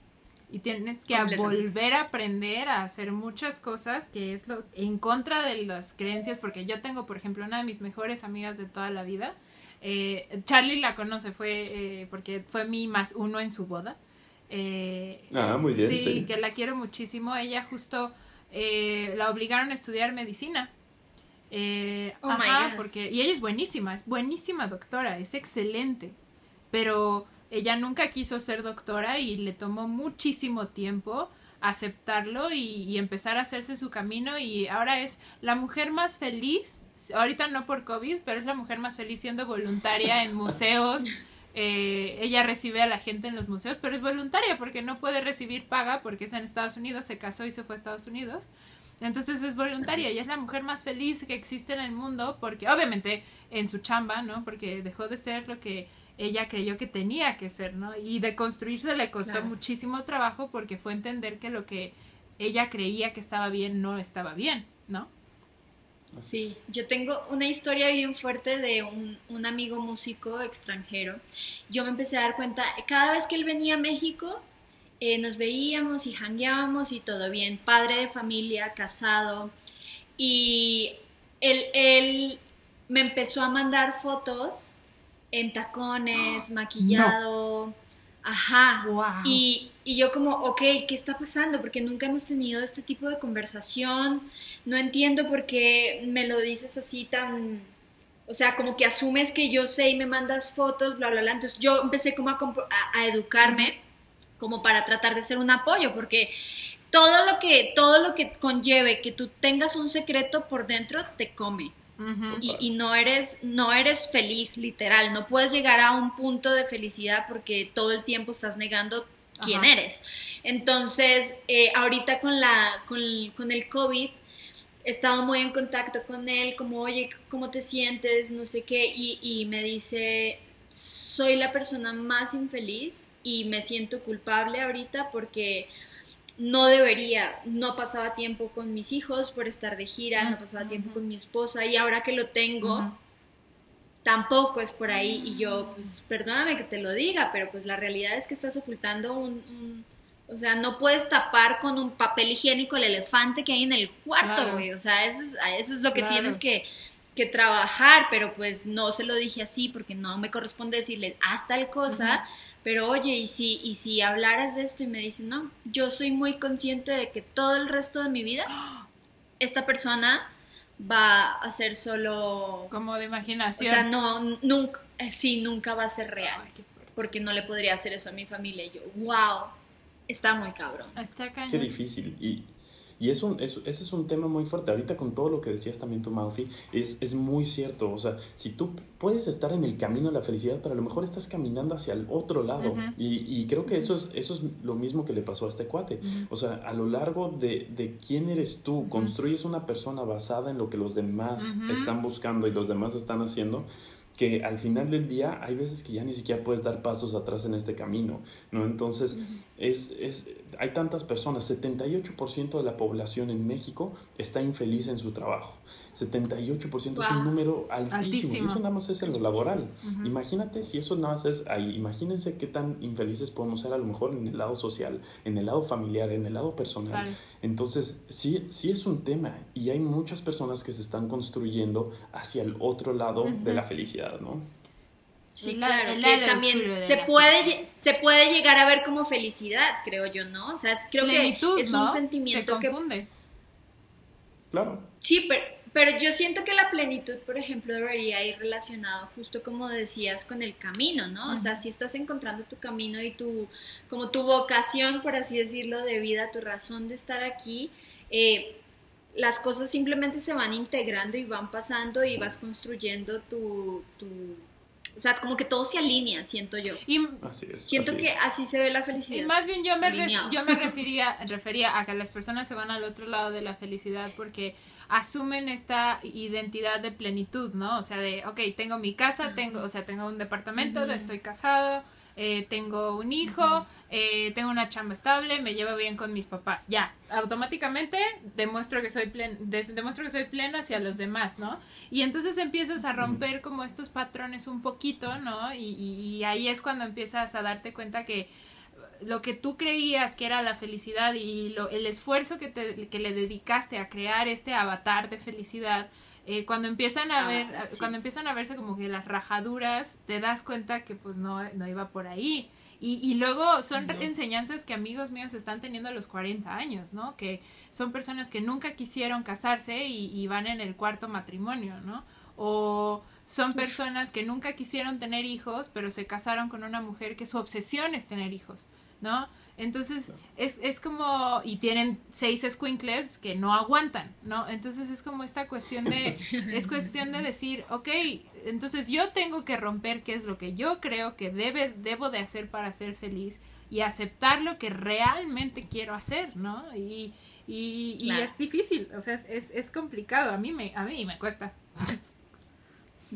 Y tienes que volver a aprender a hacer muchas cosas que es lo en contra de las creencias, porque yo tengo, por ejemplo, una de mis mejores amigas de toda la vida. Eh, Charlie la conoce, fue eh, porque fue mi más uno en su boda. Eh, ah, muy bien. Sí, que la quiero muchísimo. Ella justo la obligaron a estudiar medicina. Oh ajá, porque y ella es buenísima, es buenísima doctora, es excelente, pero ella nunca quiso ser doctora y le tomó muchísimo tiempo aceptarlo y, empezar a hacerse su camino y ahora es la mujer más feliz, ahorita no por COVID, pero es la mujer más feliz siendo voluntaria en museos. Eh, ella recibe a la gente en los museos, pero es voluntaria porque no puede recibir paga porque es en Estados Unidos, se casó y se fue a Estados Unidos. Entonces es voluntaria y es la mujer más feliz que existe en el mundo porque obviamente en su chamba, ¿no? Porque dejó de ser lo que ella creyó que tenía que ser, ¿no? Y de construirse le costó muchísimo trabajo porque fue entender que lo que ella creía que estaba bien no estaba bien, ¿no? Sí, yo tengo una historia bien fuerte de un, un, amigo músico extranjero. Yo me empecé a dar cuenta, cada vez que él venía a México, eh, nos veíamos y jangueábamos y todo bien, padre de familia, casado, y él, él me empezó a mandar fotos en tacones, maquillado. Ajá. Y, y, yo como, ok, ¿qué está pasando? Porque nunca hemos tenido este tipo de conversación. No entiendo por qué me lo dices así tan... O sea, como que asumes que yo sé y me mandas fotos, bla, bla, bla. Entonces yo empecé como a, a, educarme como para tratar de ser un apoyo, porque todo lo que, todo lo que conlleve que tú tengas un secreto por dentro te come y, no eres no eres feliz literal. No puedes llegar a un punto de felicidad porque todo el tiempo estás negando quién eres. Entonces eh, ahorita con la con, con, el covid he estado muy en contacto con él como oye cómo te sientes no sé qué y, y me dice soy la persona más infeliz y me siento culpable ahorita porque no debería, no pasaba tiempo con mis hijos por estar de gira, no pasaba tiempo con mi esposa y ahora que lo tengo, tampoco es por ahí y yo, pues perdóname que te lo diga, pero pues la realidad es que estás ocultando un, o sea, no puedes tapar con un papel higiénico el elefante que hay en el cuarto, güey, o sea, eso es, eso es lo que tienes que que trabajar, pero pues no se lo dije así porque no me corresponde decirle haz tal cosa, pero oye, y si, y si hablaras de esto y me dicen, no, yo soy muy consciente de que todo el resto de mi vida, esta persona va a ser solo... Como de imaginación. O sea, no, nunca, eh, sí, nunca va a ser real, porque no le podría hacer eso a mi familia. Y yo, wow, está muy cabrón. Está Qué difícil. Y y es un, ese es un tema muy fuerte. Ahorita con todo lo que decías también tú, Malfi, es, es muy cierto. O sea, si tú puedes estar en el camino de la felicidad, pero a lo mejor estás caminando hacia el otro lado. y, y, creo que eso es, eso es lo mismo que le pasó a este cuate. O sea, a lo largo de, de quién eres tú, construyes una persona basada en lo que los demás están buscando y los demás están haciendo que al final del día hay veces que ya ni siquiera puedes dar pasos atrás en este camino, ¿no? Entonces, es, es, hay tantas personas, 78% de la población en México está infeliz en su trabajo. 78% es un número altísimo. eso nada más es en lo laboral. Imagínate si eso nada más es ahí. Imagínense qué tan infelices podemos ser a lo mejor en el lado social, en el lado familiar, en el lado personal. Entonces, sí, sí es un tema y hay muchas personas que se están construyendo hacia el otro lado de la felicidad, ¿no? Sí, claro, que también se puede, se puede llegar a ver como felicidad, creo yo, ¿no? O sea, creo que es un sentimiento se confunde. Claro. Sí, pero pero yo siento que la plenitud, por ejemplo, debería ir relacionado justo como decías con el camino, ¿no? O sea, si estás encontrando tu camino y tu, como tu vocación, por así decirlo, de vida, tu razón de estar aquí, eh, las cosas simplemente se van integrando y van pasando y vas construyendo tu, tu o sea, como que todo se alinea, siento yo. Y así es, siento que así se ve la felicidad. Y más bien yo me, yo me refería, refería a que las personas se van al otro lado de la felicidad porque asumen esta identidad de plenitud, ¿no? O sea, de, ok, tengo mi casa, tengo, o sea, tengo un departamento, estoy casado, eh, tengo un hijo, eh, tengo una chamba estable, me llevo bien con mis papás. Ya, automáticamente demuestro que soy pleno, demuestro que soy pleno hacia los demás, ¿no? Y entonces empiezas a romper como estos patrones un poquito, ¿no? Y, y ahí es cuando empiezas a darte cuenta que lo que tú creías que era la felicidad y lo, el esfuerzo que, te, que le dedicaste a crear este avatar de felicidad, eh, cuando empiezan a ah, ver, cuando empiezan a verse como que las rajaduras, te das cuenta que pues no, no iba por ahí. Y, y luego son enseñanzas que amigos míos están teniendo a los 40 años, ¿no? Que son personas que nunca quisieron casarse y, y van en el cuarto matrimonio, ¿no? O son personas que nunca quisieron tener hijos, pero se casaron con una mujer que su obsesión es tener hijos. ¿No? Entonces, es, es como, y tienen seis squinkles que no aguantan, ¿no? Entonces es como esta cuestión de, es cuestión de decir, ok, entonces yo tengo que romper qué es lo que yo creo que debe, debo de hacer para ser feliz y aceptar lo que realmente quiero hacer, ¿no? Y, y, y es difícil, o sea, es, es, es complicado, a mí me, a mí me cuesta.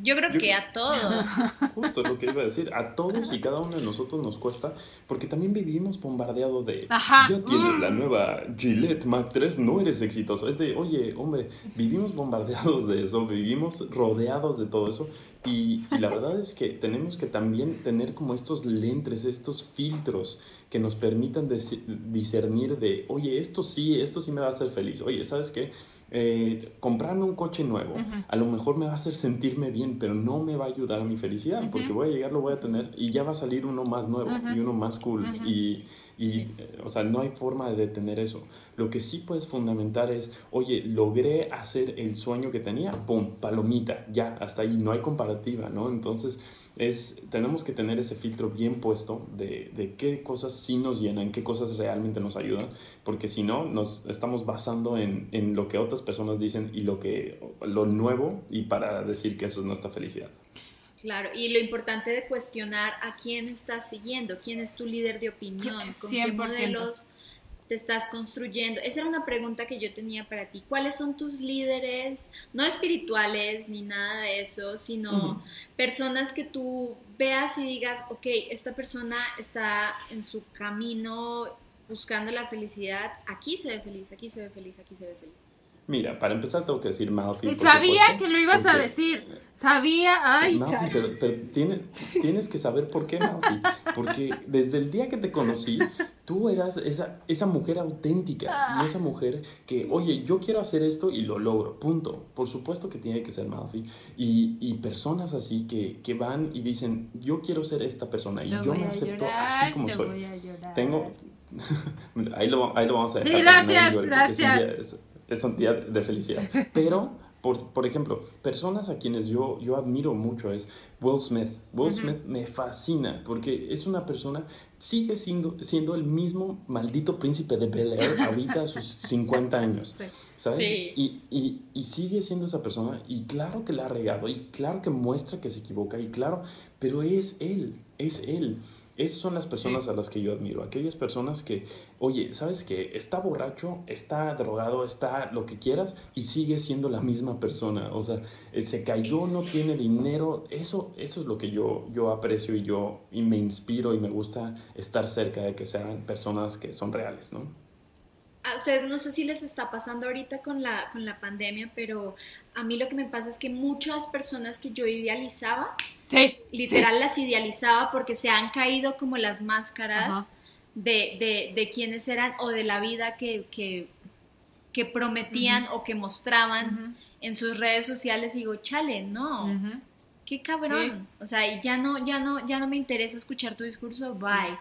Yo creo que a todos. Justo lo que iba a decir, a todos y cada uno de nosotros nos cuesta, porque también vivimos bombardeados de, ya tienes la nueva Gillette Mac 3, no eres exitoso. Es de, oye, hombre, vivimos bombardeados de eso, vivimos rodeados de todo eso, y, la verdad es que tenemos que también tener como estos lentes, estos filtros que nos permitan discernir de, oye, esto sí, esto sí me va a hacer feliz. Oye, ¿sabes qué? Eh, comprarme un coche nuevo, a lo mejor me va a hacer sentirme bien, pero no me va a ayudar a mi felicidad, porque voy a llegar, lo voy a tener y ya va a salir uno más nuevo y uno más cool. Y, y eh, o sea, no hay forma de detener eso. Lo que sí puedes fundamentar es, oye, logré hacer el sueño que tenía, ¡pum! Palomita, ya, hasta ahí, no hay comparativa, ¿no? Entonces, es, tenemos que tener ese filtro bien puesto de, de, qué cosas sí nos llenan, qué cosas realmente nos ayudan, porque si no, nos estamos basando en, en, lo que otras personas dicen y lo, que, lo nuevo y para decir que eso es nuestra felicidad. Claro, y lo importante de cuestionar a quién estás siguiendo, quién es tu líder de opinión, con qué modelos te estás construyendo? Esa era una pregunta que yo tenía para ti. ¿Cuáles son tus líderes, no espirituales ni nada de eso, sino personas que tú veas y digas, ok, esta persona está en su camino buscando la felicidad, aquí se ve feliz, aquí se ve feliz, aquí se ve feliz? Mira, para empezar tengo que decir Malfi. Sabía que lo ibas a decir. Sabía, ay, Malfi, pero, pero tienes, tienes, que saber por qué, Malfi. Porque desde el día que te conocí, tú eras esa, esa mujer auténtica y ah. esa mujer que, oye, yo quiero hacer esto y lo logro, punto. Por supuesto que tiene que ser Malfi. Y, y personas así que, que, van y dicen, yo quiero ser esta persona y yo me acepto así como soy. Tengo... ahí, lo, ahí lo vamos a dejar. Sí, gracias, gracias es un día de felicidad. Pero, por, por ejemplo, personas a quienes yo, yo admiro mucho es Will Smith. Will Smith me fascina porque es una persona, sigue siendo, siendo el mismo maldito príncipe de Bel Air ahorita a sus 50 años. ¿Sabes? Y, y, y, sigue siendo esa persona y claro que la ha regado y claro que muestra que se equivoca y claro, pero es él, es él. Esas son las personas a las que yo admiro, aquellas personas que, oye, ¿sabes qué? Está borracho, está drogado, está lo que quieras y sigue siendo la misma persona. O sea, eh, se cayó, no tiene dinero. Eso, eso es lo que yo, yo aprecio y yo y me inspiro y me gusta estar cerca de que sean personas que son reales, ¿no? A ustedes no sé si les está pasando ahorita con la, con la pandemia, pero a mí lo que me pasa es que muchas personas que yo idealizaba, Literal las idealizaba porque se han caído como las máscaras de, de, de quienes eran o de la vida que, que, que prometían o que mostraban en sus redes sociales. Y digo, chale, no. Qué cabrón. O sea, ya no, ya no, ya no me interesa escuchar tu discurso, bye.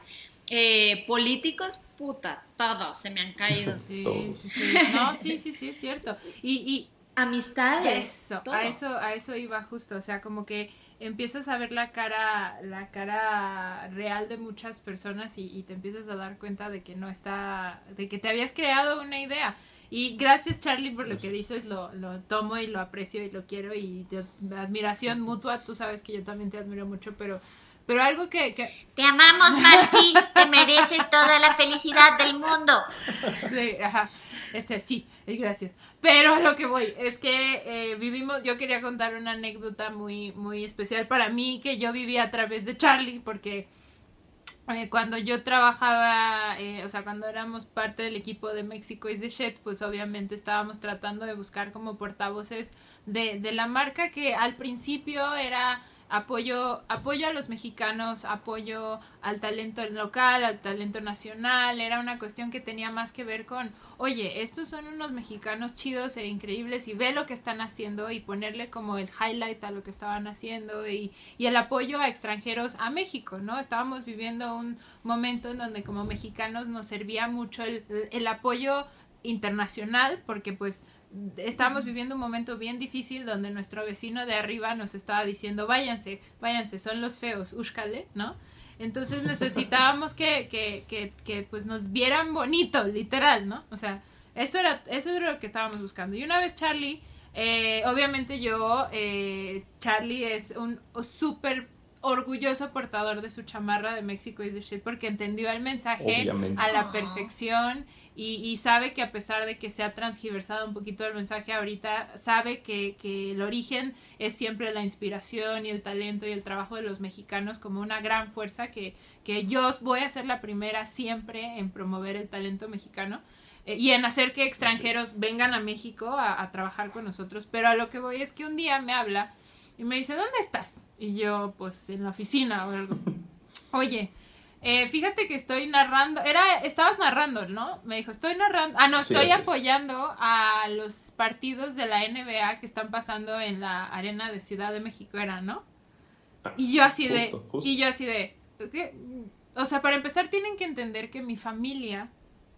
Eh, políticos, puta, todos se me han caído. Sí, sí, No, sí, sí, sí, es cierto. Y, y amistades. Eso, a eso, a eso iba justo. O sea, como que empiezas a ver la cara, la cara real de muchas personas y, te empiezas a dar cuenta de que no está, de que te habías creado una idea. Y gracias Charlie por lo que dices, lo, lo tomo y lo aprecio y lo quiero y admiración mutua, tú sabes que yo también te admiro mucho, pero pero algo que, Te amamos, Martín, te mereces toda la felicidad del mundo. Sí, ajá. Este, sí, gracias. Pero a lo que voy es que eh, vivimos, yo quería contar una anécdota muy, muy especial para mí que yo viví a través de Charlie, porque eh, cuando yo trabajaba, eh, o sea, cuando éramos parte del equipo de México is the shit, pues obviamente estábamos tratando de buscar como portavoces de, de la marca que al principio era apoyo, apoyo a los mexicanos, apoyo al talento local, al talento nacional, era una cuestión que tenía más que ver con, oye, estos son unos mexicanos chidos e increíbles y ve lo que están haciendo y ponerle como el highlight a lo que estaban haciendo y, y el apoyo a extranjeros a México, ¿no? Estábamos viviendo un momento en donde como mexicanos nos servía mucho el, el apoyo internacional porque pues estábamos viviendo un momento bien difícil donde nuestro vecino de arriba nos estaba diciendo váyanse, váyanse, son los feos, úscale, ¿no? Entonces necesitábamos que, que, que, que, pues nos vieran bonito, literal, ¿no? O sea, eso era, eso era lo que estábamos buscando. Y una vez Charlie, eh, obviamente yo, eh, Charlie es un súper orgulloso portador de su chamarra de México is the shit porque entendió el mensaje a la perfección y, sabe que a pesar de que se ha transgiversado un poquito el mensaje ahorita, sabe que, que, el origen es siempre la inspiración y el talento y el trabajo de los mexicanos como una gran fuerza que, que yo voy a ser la primera siempre en promover el talento mexicano eh, y en hacer que extranjeros vengan a México a, a trabajar con nosotros. Pero a lo que voy es que un día me habla y me dice, ¿dónde estás? Y yo, pues en la oficina o algo. Oye, eh, fíjate que estoy narrando, era, estabas narrando, ¿no? Me dijo, estoy narrando, ah, no, estoy apoyando a los partidos de la NBA que están pasando en la arena de Ciudad de México, era, ¿no? Ah, y yo así de, y yo así de, o sea, para empezar tienen que entender que mi familia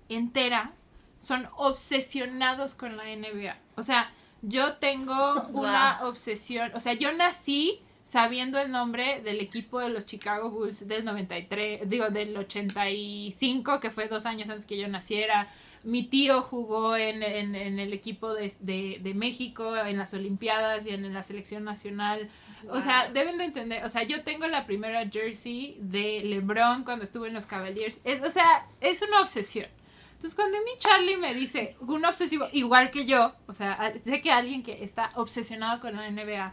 entera son obsesionados con la NBA. O sea, yo tengo una obsesión, o sea, yo nací sabiendo el nombre del equipo de los Chicago Bulls del 93, digo, del 85, que fue dos años antes que yo naciera. Mi tío jugó en, en, el equipo de, de, México, en las Olimpiadas y en la selección nacional. O sea, deben de entender, o sea, yo tengo la primera jersey de LeBron cuando estuve en los Cavaliers. Es, o sea, es una obsesión. Entonces, cuando mi Charlie me dice, un obsesivo, igual que yo, o sea, sé que alguien que está obsesionado con la NBA,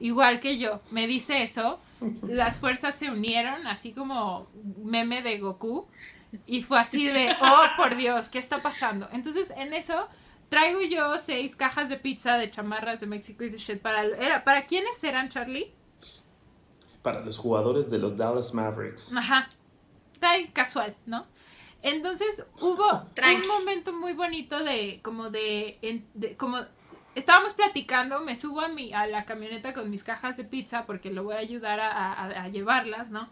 igual que yo, me dice eso, las fuerzas se unieron, así como meme de Goku, y fue así de, oh, por Dios, ¿qué está pasando? Entonces, en eso, traigo yo seis cajas de pizza de chamarras de México y de shit. Para, era, ¿Para quiénes eran, Charlie? Para los jugadores de los Dallas Mavericks. Ajá. Está casual, ¿no? Entonces hubo un momento muy bonito de como de, de como estábamos platicando, me subo a, mi, a la camioneta con mis cajas de pizza porque lo voy a ayudar a, llevarlas, ¿no?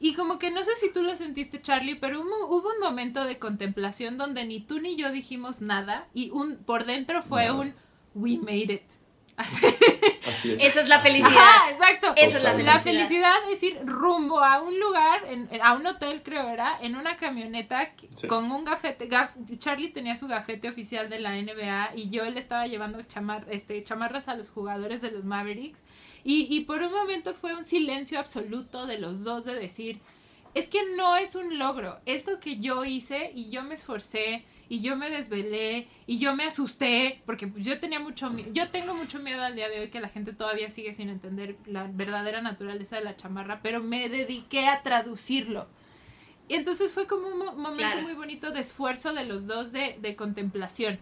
Y como que no sé si tú lo sentiste, Charlie, pero hubo, un momento de contemplación donde ni tú ni yo dijimos nada y un por dentro fue un we made it. Esa es la felicidad. exacto. Esa es la felicidad. La felicidad es ir rumbo a un lugar, a un hotel creo era, en una camioneta con un gafete. Charlie tenía su gafete oficial de la NBA y yo le estaba llevando chamar, este, chamarras a los jugadores de los Mavericks. Y, y por un momento fue un silencio absoluto de los dos de decir, es que no es un logro, es lo que yo hice y yo me esforcé y yo me desvelé y yo me asusté porque yo tenía mucho miedo, yo tengo mucho miedo al día de hoy que la gente todavía sigue sin entender la verdadera naturaleza de la chamarra, pero me dediqué a traducirlo. Y entonces fue como un momento muy bonito de esfuerzo de los dos de, de, contemplación.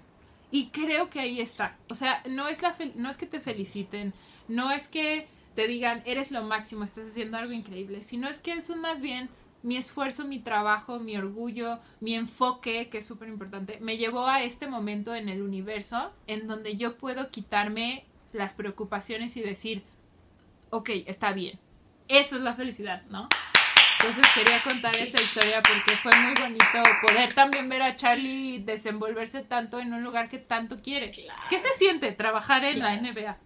Y creo que ahí está. O sea, no es, la no es que te feliciten, no es que te digan, eres lo máximo, estás haciendo algo increíble, sino es que es un más bien mi esfuerzo, mi trabajo, mi orgullo, mi enfoque, que es súper importante, me llevó a este momento en el universo en donde yo puedo quitarme las preocupaciones y decir, ok, está bien. Eso es la felicidad, ¿no? Entonces quería contar esa historia porque fue muy bonito poder también ver a Charlie desenvolverse tanto en un lugar que tanto quiere. ¿Qué se siente trabajar en la NBA?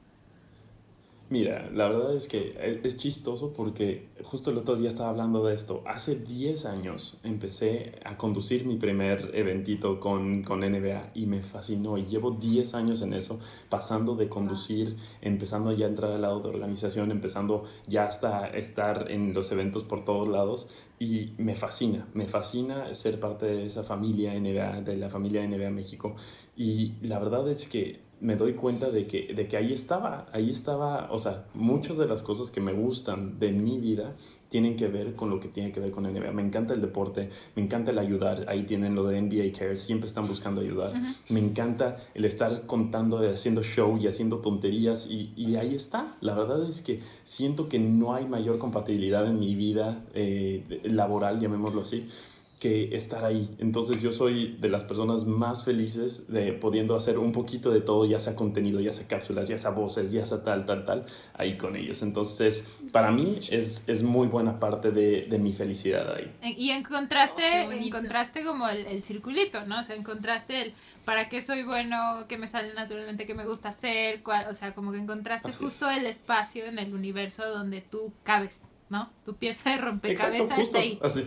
Mira, la verdad es que es chistoso porque justo el otro día estaba hablando de esto. Hace 10 años empecé a conducir mi primer eventito con, con NBA y me fascinó. Y llevo 10 años en eso, pasando de conducir, empezando ya a entrar al lado de organización, empezando ya hasta estar en los eventos por todos lados. Y me fascina, me fascina ser parte de esa familia NBA, de la familia NBA México. Y la verdad es que me doy cuenta de que, de que ahí estaba, ahí estaba, o sea, muchas de las cosas que me gustan de mi vida tienen que ver con lo que tiene que ver con NBA. Me encanta el deporte, me encanta el ayudar. Ahí tienen lo de NBA Cares, siempre están buscando ayudar. Me encanta el estar contando, haciendo show y haciendo tonterías. Y, y, ahí está. La verdad es que siento que no hay mayor compatibilidad en mi vida eh, laboral, llamémoslo así que estar ahí. Entonces yo soy de las personas más felices de pudiendo hacer un poquito de todo, ya sea contenido, ya sea cápsulas, ya sea voces, ya sea tal, tal, tal, ahí con ellos. Entonces, para mí es, es muy buena parte de, de, mi felicidad ahí. Y encontraste, oh, encontraste como el, el, circulito, ¿no? O sea, encontraste el para qué soy bueno, qué me sale naturalmente, qué me gusta hacer, cuál, o sea, como que encontraste justo el espacio en el universo donde tú cabes, ¿no? Tu pieza de rompecabezas está ahí. Así.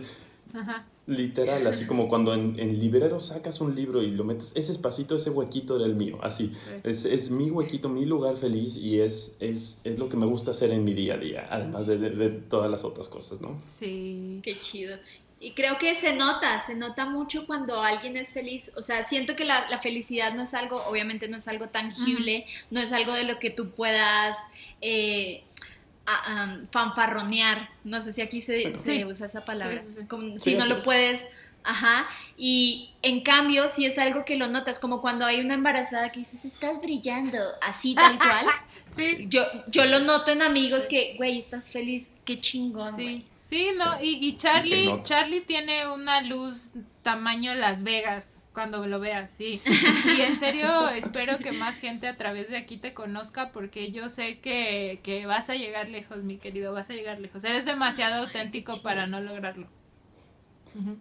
Ajá. Literal, así como cuando en, en, librero sacas un libro y lo metes, ese espacito, ese huequito era el mío, así. Es, es, mi huequito, mi lugar feliz y es, es, es, lo que me gusta hacer en mi día a día, además de, de, todas las otras cosas, ¿no? Sí. Qué chido. Y creo que se nota, se nota mucho cuando alguien es feliz. O sea, siento que la, la felicidad no es algo, obviamente no es algo tangible, no es algo de lo que tú puedas... Eh, fanfarronear, no sé si aquí se, usa esa palabra, si no lo puedes, ajá, y en cambio si es algo que lo notas, como cuando hay una embarazada que dices, estás brillando, así tal cual, yo, yo lo noto en amigos que, güey, estás feliz, qué chingón, Sí, sí, no, y, y Charlie, Charlie tiene una luz tamaño Las Vegas, cuando lo veas, sí. Y en serio espero que más gente a través de aquí te conozca porque yo sé que, que vas a llegar lejos, mi querido, vas a llegar lejos. Eres demasiado auténtico para no lograrlo.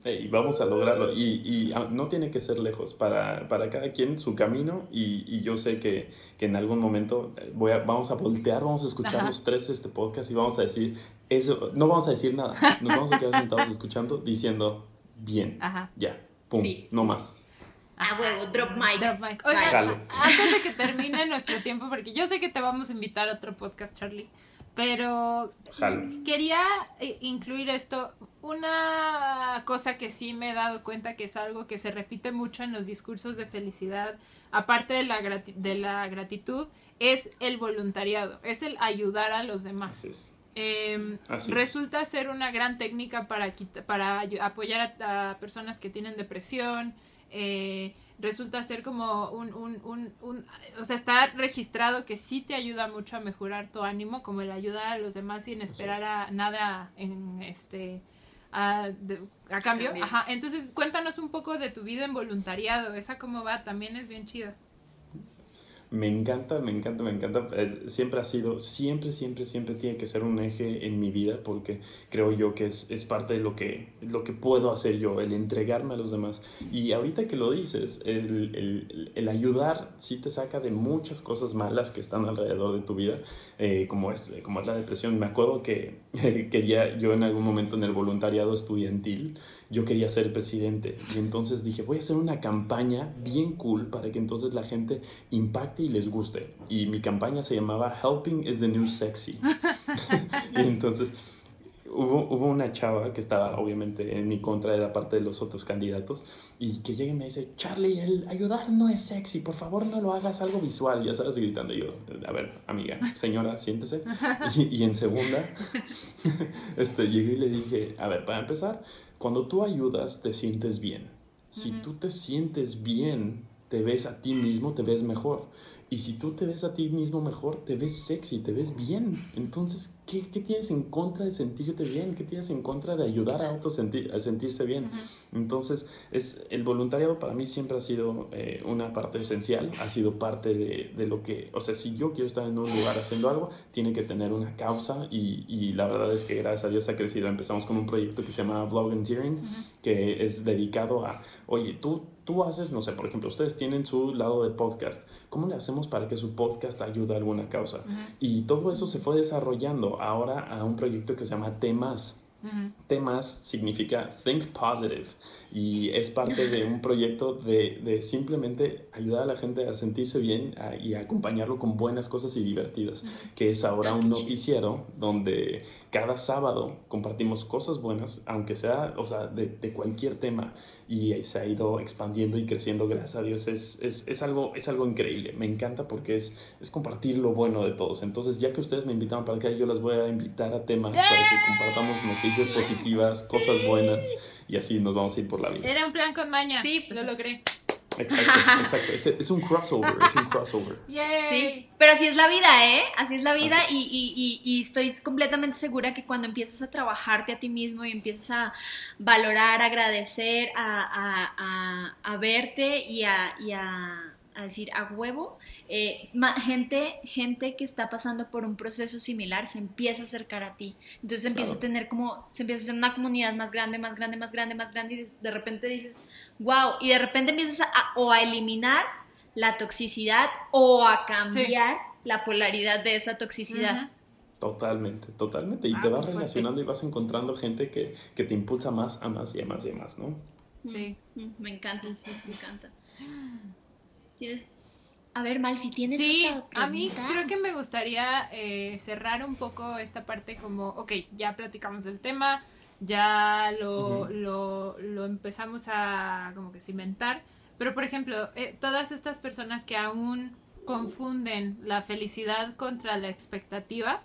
Y vamos a lograrlo. Y, y, ah, no tiene que ser lejos. Para, para cada quien su camino. Y, y yo sé que, que, en algún momento eh, voy a, vamos a voltear, vamos a escuchar los tres este podcast y vamos a decir eso. No vamos a decir nada. Nos vamos a quedar sentados escuchando diciendo bien. Ya. Pum. No más. A huevo, drop mic. Drop mic. antes de que termine nuestro tiempo, porque yo sé que te vamos a invitar a otro podcast, Charlie, pero quería eh, incluir esto. Una cosa que sí me he dado cuenta que es algo que se repite mucho en los discursos de felicidad, aparte de la, de la gratitud, es el voluntariado, es el ayudar a los demás. Em, resulta ser una gran técnica para, para apoyar a personas que tienen depresión, eh, resulta ser como un, un, un, un, o sea, está registrado que sí te ayuda mucho a mejorar tu ánimo, como el ayudar a los demás sin esperar a nada en este a, a cambio. Ajá. Entonces, cuéntanos un poco de tu vida en voluntariado, esa cómo va, también es bien chida me encanta, me encanta, me encanta. Siempre ha sido, siempre, siempre, siempre tiene que ser un eje en mi vida porque creo yo que es, es parte de lo que, lo que puedo hacer yo, el entregarme a los demás. Y ahorita que lo dices, el, el, el ayudar sí te saca de muchas cosas malas que están alrededor de tu vida, eh, como, es, como es la depresión. Me acuerdo que quería yo en algún momento en el voluntariado estudiantil, yo quería ser presidente. Y entonces dije, voy a hacer una campaña bien cool para que entonces la gente impacte y les guste. Y mi campaña se llamaba Helping is the New Sexy. y entonces hubo, hubo una chava que estaba obviamente en mi contra de la parte de los otros candidatos y que llega y me dice, Charlie, el ayudar no es sexy, por favor no lo hagas algo visual, ya sabes, gritando yo, a ver, amiga, señora, siéntese. Y, y en segunda, este, llegué y le dije, a ver, para empezar, cuando tú ayudas, te sientes bien. Si tú te sientes bien, te ves a ti mismo, te ves mejor. Y si tú te ves a ti mismo mejor, te ves sexy, te ves bien. Entonces, ¿qué, qué tienes en contra de sentirte bien? ¿Qué tienes en contra de ayudar a otros sentir, a sentirse bien? Entonces, es, el voluntariado para mí siempre ha sido eh, una parte esencial, ha sido parte de, de, lo que, o sea, si yo quiero estar en un lugar haciendo algo, tiene que tener una causa y, y la verdad es que gracias a Dios ha crecido. Empezamos con un proyecto que se llama Vlogenteering, que es dedicado a, oye, tú tú haces, no sé, por ejemplo, ustedes tienen su lado de podcast. ¿Cómo le hacemos para que su podcast ayude a alguna causa? Y todo eso se fue desarrollando ahora a un proyecto que se llama Temas. Temas significa Think Positive y es parte de un proyecto de, de simplemente ayudar a la gente a sentirse bien y acompañarlo con buenas cosas y divertidas, que es ahora un noticiero donde cada sábado compartimos cosas buenas, aunque sea, o sea, de, de cualquier tema y se ha ido expandiendo y creciendo, gracias a Dios. Es, es, es, algo, es algo increíble, me encanta porque es, es compartir lo bueno de todos. Entonces, ya que ustedes me invitaron para acá, yo las voy a invitar a temas para que compartamos noticias positivas, cosas buenas y así nos vamos a ir por la vida. Era un plan con maña. Sí, lo logré. Exacto, exacto. Es, es, un crossover, es un crossover. Sí, pero así es la vida, ¿eh? Así es la vida y, y, y, estoy completamente segura que cuando empiezas a trabajarte a ti mismo y empiezas a valorar, agradecer, a, a, a, a verte y a, a decir a huevo, eh, gente, gente que está pasando por un proceso similar se empieza a acercar a ti. Entonces empieza a tener como, se empieza a hacer una comunidad más grande, más grande, más grande, más grande y de repente dices, wow, y de repente empiezas a, o a eliminar la toxicidad o a cambiar la polaridad de esa toxicidad. Totalmente, totalmente. Y ah, te vas relacionando y vas encontrando gente que, te impulsa más a más y a más y a más, ¿no? Sí. Mm, me encanta, me encanta. ¿Tienes a ver, Malfi, ¿tienes Sí, a mí creo que me gustaría eh, cerrar un poco esta parte como, ok, ya platicamos del tema, ya lo, lo, lo, empezamos a como que cimentar, pero por ejemplo, eh, todas estas personas que aún confunden la felicidad contra la expectativa,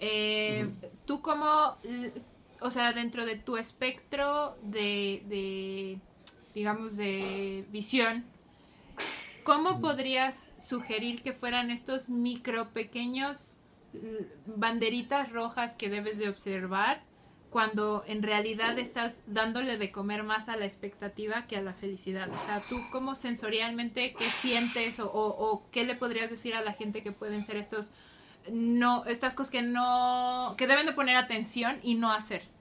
eh, tú como, o sea, dentro de tu espectro de, de digamos, de visión, ¿Cómo podrías sugerir que fueran estos micro pequeños mm, banderitas rojas que debes de observar cuando en realidad estás dándole de comer más a la expectativa que a la felicidad? O sea, tú cómo sensorialmente, ¿qué sientes o, o, qué le podrías decir a la gente que pueden ser estos, no, estas cosas que no, que deben de poner atención y no hacer?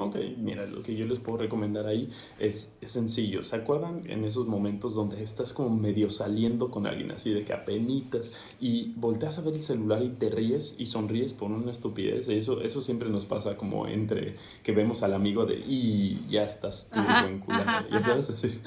Ok, mira, lo que yo les puedo recomendar ahí es, es, sencillo. ¿Se acuerdan en esos momentos donde estás como medio saliendo con alguien así de que apenitas y volteas a ver el celular y te ríes y sonríes por una estupidez? Eso, eso siempre nos pasa como entre que vemos al amigo de y ya estás tú en ya sabes así.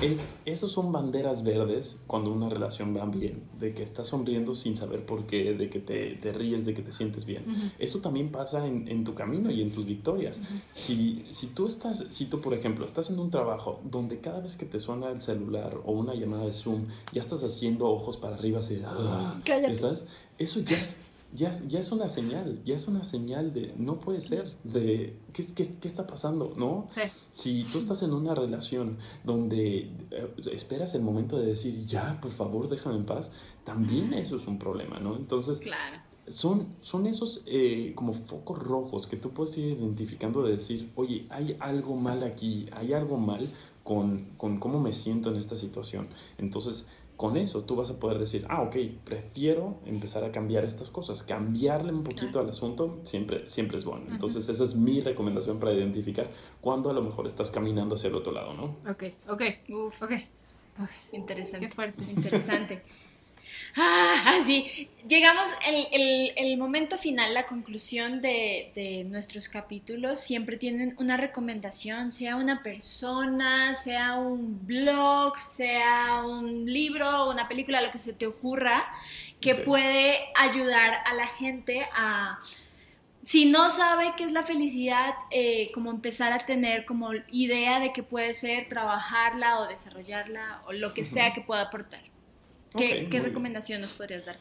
Es, esos son banderas verdes cuando una relación va bien, de que estás sonriendo sin saber por qué, de que te, te ríes, de que te sientes bien. Eso también pasa en, en tu camino y en tus victorias si, si tú estás, si tú por ejemplo estás en un trabajo donde cada vez que te suena el celular o una llamada de Zoom, ya estás haciendo ojos para arriba así, ah, ¿sabes? Eso ya es, ya, ya es una señal, ya es una señal de no puede ser, de qué, qué, qué está pasando, ¿no? Si tú estás en una relación donde eh, esperas el momento de decir, ya, por favor, déjame en paz, también eso es un problema, ¿no? Entonces, claro son, son esos eh, como focos rojos que tú puedes ir identificando de decir, oye, hay algo mal aquí, hay algo mal con, con cómo me siento en esta situación. Entonces, con eso tú vas a poder decir, ah, ok, prefiero empezar a cambiar estas cosas. Cambiarle un poquito al asunto siempre, siempre es bueno. Entonces, esa es mi recomendación para identificar cuándo a lo mejor estás caminando hacia el otro lado, ¿no? Ok, ok, ok. okay. Interesante. Qué fuerte. Interesante. Ah, así. Llegamos el, el, momento final, la conclusión de, de, nuestros capítulos. Siempre tienen una recomendación, sea una persona, sea un blog, sea un libro, una película, lo que se te ocurra, que puede ayudar a la gente a si no sabe qué es la felicidad, eh, como empezar a tener como idea de que puede ser trabajarla o desarrollarla o lo que sea que pueda aportar. ¿Qué, ¿qué recomendación nos podrías dar?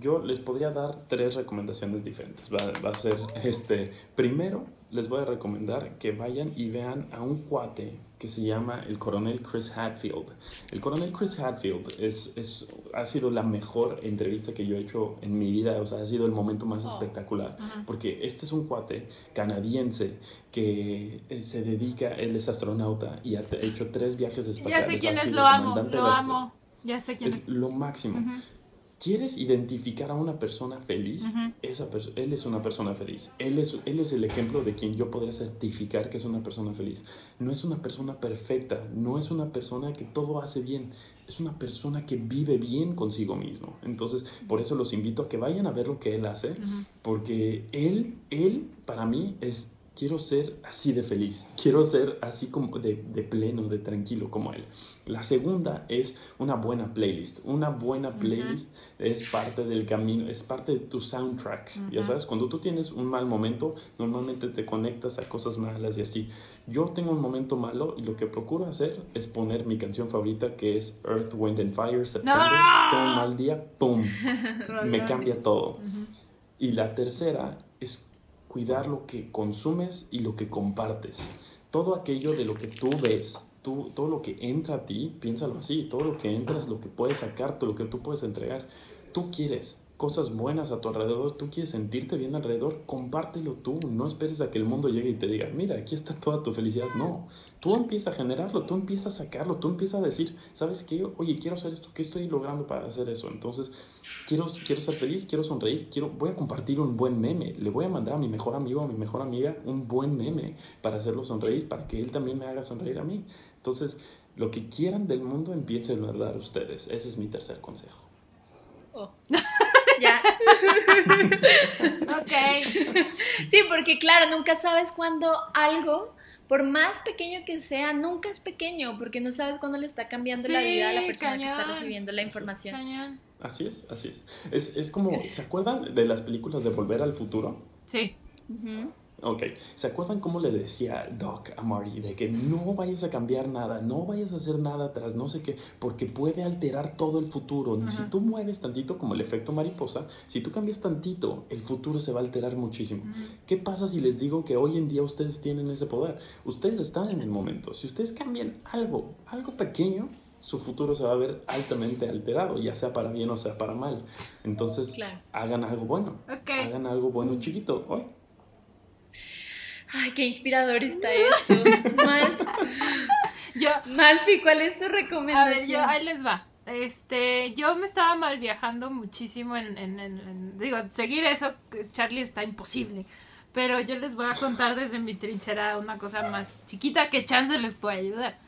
Yo les podría dar tres recomendaciones diferentes. Va, va, a ser, este, primero, les voy a recomendar que vayan y vean a un cuate que se llama el coronel Chris Hadfield. El coronel Chris Hadfield es, es, ha sido la mejor entrevista que yo he hecho en mi vida, o sea, ha sido el momento más oh, espectacular, porque este es un cuate canadiense que eh, se dedica, él es astronauta y ha hecho tres viajes espaciales. Ya sé quién es, lo amo, lo amo. Ya sé quién es. Lo máximo. ¿Quieres identificar a una persona feliz? Esa él es una persona feliz. Él es, él es el ejemplo de quien yo podría certificar que es una persona feliz. No es una persona perfecta, no es una persona que todo hace bien, es una persona que vive bien consigo mismo. Entonces, por eso los invito a que vayan a ver lo que él hace, porque él, él, para mí, es quiero ser así de feliz, quiero ser así como de, de, pleno, de tranquilo como él. La segunda es una buena playlist. Una buena playlist es parte del camino, es parte de tu soundtrack. Ya sabes, cuando tú tienes un mal momento, normalmente te conectas a cosas malas y así. Yo tengo un momento malo y lo que procuro hacer es poner mi canción favorita que es Earth, Wind and Fire, September. Tengo un mal día, ¡pum! Me cambia todo. Y la tercera es cuidar lo que consumes y lo que compartes. Todo aquello de lo que tú ves, tú, todo lo que entra a ti, piénsalo así, todo lo que entra lo que puedes sacar, todo lo que tú puedes entregar. Tú quieres cosas buenas a tu alrededor, tú quieres sentirte bien alrededor, compártelo tú, no esperes a que el mundo llegue y te diga, mira, aquí está toda tu felicidad, no, tú empiezas a generarlo, tú empiezas a sacarlo, tú empiezas a decir, ¿sabes qué? Oye, quiero hacer esto, ¿qué estoy logrando para hacer eso? Entonces, quiero, quiero ser feliz, quiero sonreír, quiero, voy a compartir un buen meme, le voy a mandar a mi mejor amigo, a mi mejor amiga, un buen meme para hacerlo sonreír, para que él también me haga sonreír a mí. Entonces, lo que quieran del mundo, empiecen a dar ustedes. Ese es mi tercer consejo. Oh. ya. ok. Sí, porque claro, nunca sabes cuándo algo, por más pequeño que sea, nunca es pequeño, porque no sabes cuándo le está cambiando la vida a la persona que está recibiendo la información. Así es, así es. es. Es como, ¿se acuerdan de las películas de Volver al Futuro? Sí. Ok, ¿se acuerdan cómo le decía Doc a Marty de que no vayas a cambiar nada, no vayas a hacer nada atrás, no sé qué, porque puede alterar todo el futuro? Si tú mueves tantito como el efecto mariposa, si tú cambias tantito, el futuro se va a alterar muchísimo. ¿Qué pasa si les digo que hoy en día ustedes tienen ese poder? Ustedes están en el momento. Si ustedes cambian algo, algo pequeño, su futuro se va a ver altamente alterado, ya sea para bien o sea para mal. Entonces, hagan algo bueno. Hagan algo bueno chiquito hoy. Ay, qué inspirador está esto. Mal. Yo, Malfi, ¿cuál es tu recomendación? A ver, yo, ahí les va. Este, yo me estaba mal viajando muchísimo en, en, en, digo, seguir eso, Charlie está imposible. Pero yo les voy a contar desde mi trinchera una cosa más chiquita que chance les puede ayudar.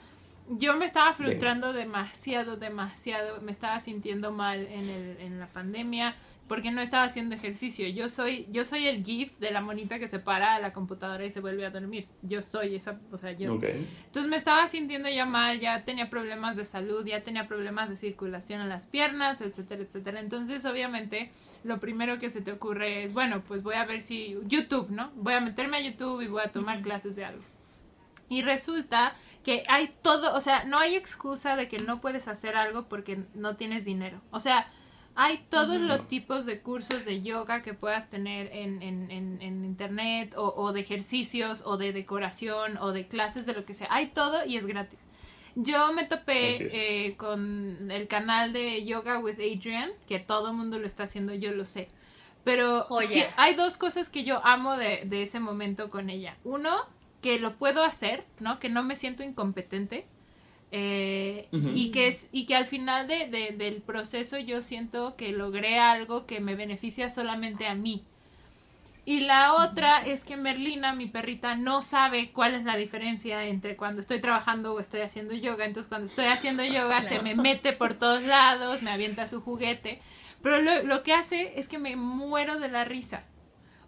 Yo me estaba frustrando demasiado, demasiado. Me estaba sintiendo mal en, el, en la pandemia porque no estaba haciendo ejercicio. Yo soy, yo soy el GIF de la monita que se para a la computadora y se vuelve a dormir. Yo soy esa, o sea, yo. Entonces me estaba sintiendo ya mal, ya tenía problemas de salud, ya tenía problemas de circulación en las piernas, etcétera, etcétera. Entonces, obviamente, lo primero que se te ocurre es, bueno, pues voy a ver si YouTube, ¿no? Voy a meterme a YouTube y voy a tomar clases de algo. Y resulta que hay todo, o sea, no hay excusa de que no puedes hacer algo porque no tienes dinero. O sea, hay todos los tipos de cursos de yoga que puedas tener en, en, en, internet o, o, de ejercicios o de decoración o de clases de lo que sea. Hay todo y es gratis. Yo me topé eh, con el canal de Yoga with Adrian, que todo el mundo lo está haciendo, yo lo sé. Pero hay dos cosas que yo amo de, de ese momento con ella. Uno, que lo puedo hacer, ¿no? Que no me siento incompetente eh, y, que es, y que al final de, del proceso yo siento que logré algo que me beneficia solamente a mí. Y la otra es que Merlina, mi perrita, no sabe cuál es la diferencia entre cuando estoy trabajando o estoy haciendo yoga. Entonces cuando estoy haciendo yoga se me mete por todos lados, me avienta su juguete. Pero lo, lo que hace es que me muero de la risa.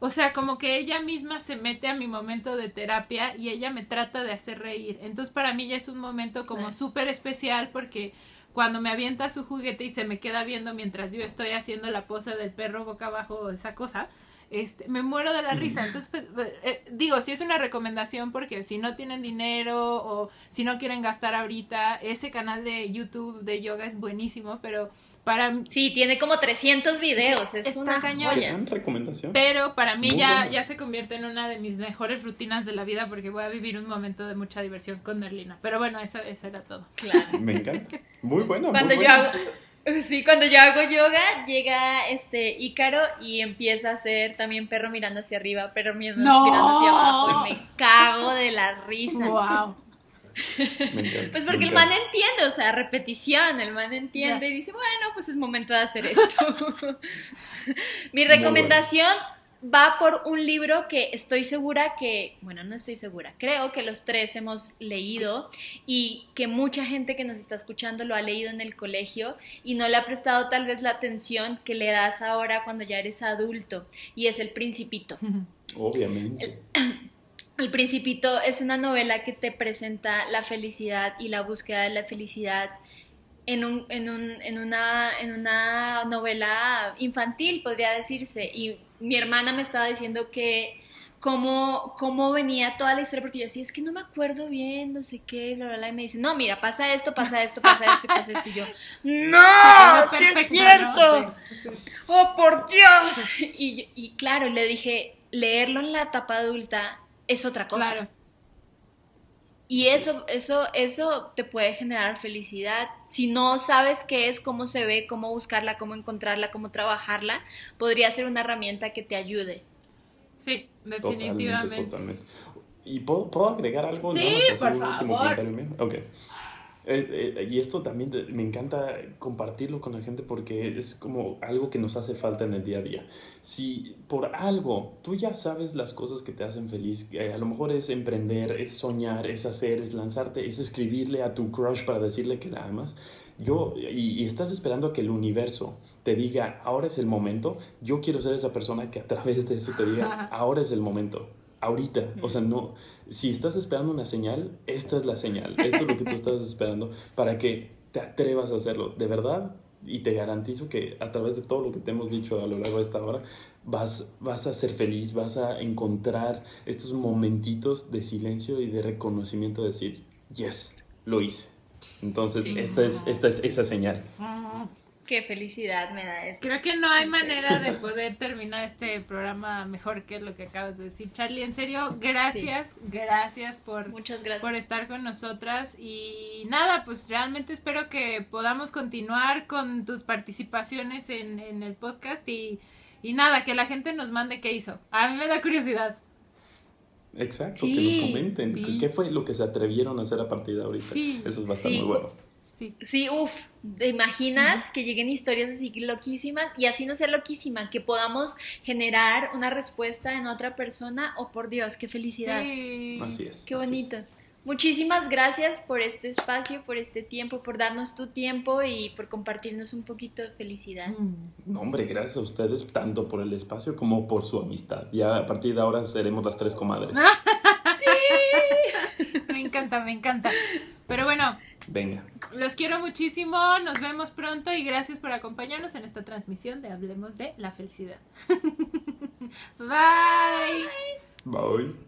O sea, como que ella misma se mete a mi momento de terapia y ella me trata de hacer reír. Entonces para mí ya es un momento como súper especial porque cuando me avienta su juguete y se me queda viendo mientras yo estoy haciendo la pose del perro boca abajo, esa cosa, este, me muero de la risa. Entonces, pues, pues, eh, digo, si es una recomendación porque si no tienen dinero o si no quieren gastar ahorita, ese canal de YouTube de yoga es buenísimo, pero para Sí, tiene como 300 videos, es una cañón. recomendación. Pero para mí ya, ya se convierte en una de mis mejores rutinas de la vida porque voy a vivir un momento de mucha diversión con Merlina. Pero bueno, eso, eso era todo. Claro. Me encanta. Muy bueno. Cuando yo hago Sí, cuando yo hago yoga, llega este Ícaro y empieza a hacer también perro mirando hacia arriba, perro mirando, mirando hacia abajo y me cago de la risa. Wow. pues porque el man entiende, o sea, repetición, el man entiende y dice, bueno, pues es momento de hacer esto. Mi recomendación va por un libro que estoy segura que, bueno, no estoy segura, creo que los tres hemos leído y que mucha gente que nos está escuchando lo ha leído en el colegio y no le ha prestado tal vez la atención que le das ahora cuando ya eres adulto y es El Principito. Obviamente. El Principito es una novela que te presenta la felicidad y la búsqueda de la felicidad en, un, en, un, en, una, en una novela infantil, podría decirse. Y mi hermana me estaba diciendo que cómo, cómo venía toda la historia, porque yo decía, es que no me acuerdo bien, no sé qué, bla, bla, bla, y me dice, no, mira, pasa esto, pasa esto, pasa esto, y pasa esto, y yo, ¡No! ¡Sí, es cierto! ¡Oh, por Dios! Y, y claro, le dije, leerlo en la etapa adulta es otra cosa. Claro. Y eso, eso, eso te puede generar felicidad. Si no sabes qué es, cómo se ve, cómo buscarla, cómo encontrarla, cómo trabajarla, podría ser una herramienta que te ayude. Sí, definitivamente. Totalmente, ¿Y puedo, puedo, agregar algo? Sí, por favor. Ok. Eh, eh, y esto también me encanta compartirlo con la gente porque es como algo que nos hace falta en el día a día. Si por algo tú ya sabes las cosas que te hacen feliz, a lo mejor es emprender, es soñar, es hacer, es lanzarte, es escribirle a tu crush para decirle que la amas, yo, y, y, estás esperando a que el universo te diga, ahora es el momento, yo quiero ser esa persona que a través de eso te diga, ahora es el momento ahorita. O sea, no, si estás esperando una señal, esta es la señal. Esto es lo que tú estás esperando para que te atrevas a hacerlo. De verdad, y te garantizo que a través de todo lo que te hemos dicho a lo largo de esta hora, vas, vas a ser feliz, vas a encontrar estos momentitos de silencio y de reconocimiento, de decir, yes, lo hice. Entonces, esta, es, esta es esa señal. Qué felicidad me da esto. Creo que no hay manera de poder terminar este programa mejor que lo que acabas de decir, Charlie. En serio, gracias, gracias por, Muchas gracias. por estar con nosotras. Y nada, pues realmente espero que podamos continuar con tus participaciones en, en el podcast y, y nada, que la gente nos mande qué hizo. A mí me da curiosidad. Exacto, que nos comenten qué fue lo que se atrevieron a hacer a partir de ahorita. Eso es bastante muy bueno. Sí, sí uff, ¿te imaginas que lleguen historias así loquísimas y así no sea loquísima, que podamos generar una respuesta en otra persona? Oh, por Dios, qué felicidad. Así es. Qué bonito. Muchísimas gracias por este espacio, por este tiempo, por darnos tu tiempo y por compartirnos un poquito de felicidad. Mm. No, hombre, gracias a ustedes tanto por el espacio como por su amistad. Ya a partir de ahora seremos las tres comadres. sí. me encanta, me encanta. Pero bueno, Venga. Los quiero muchísimo, nos vemos pronto y gracias por acompañarnos en esta transmisión de Hablemos de la Felicidad. Bye. Bye.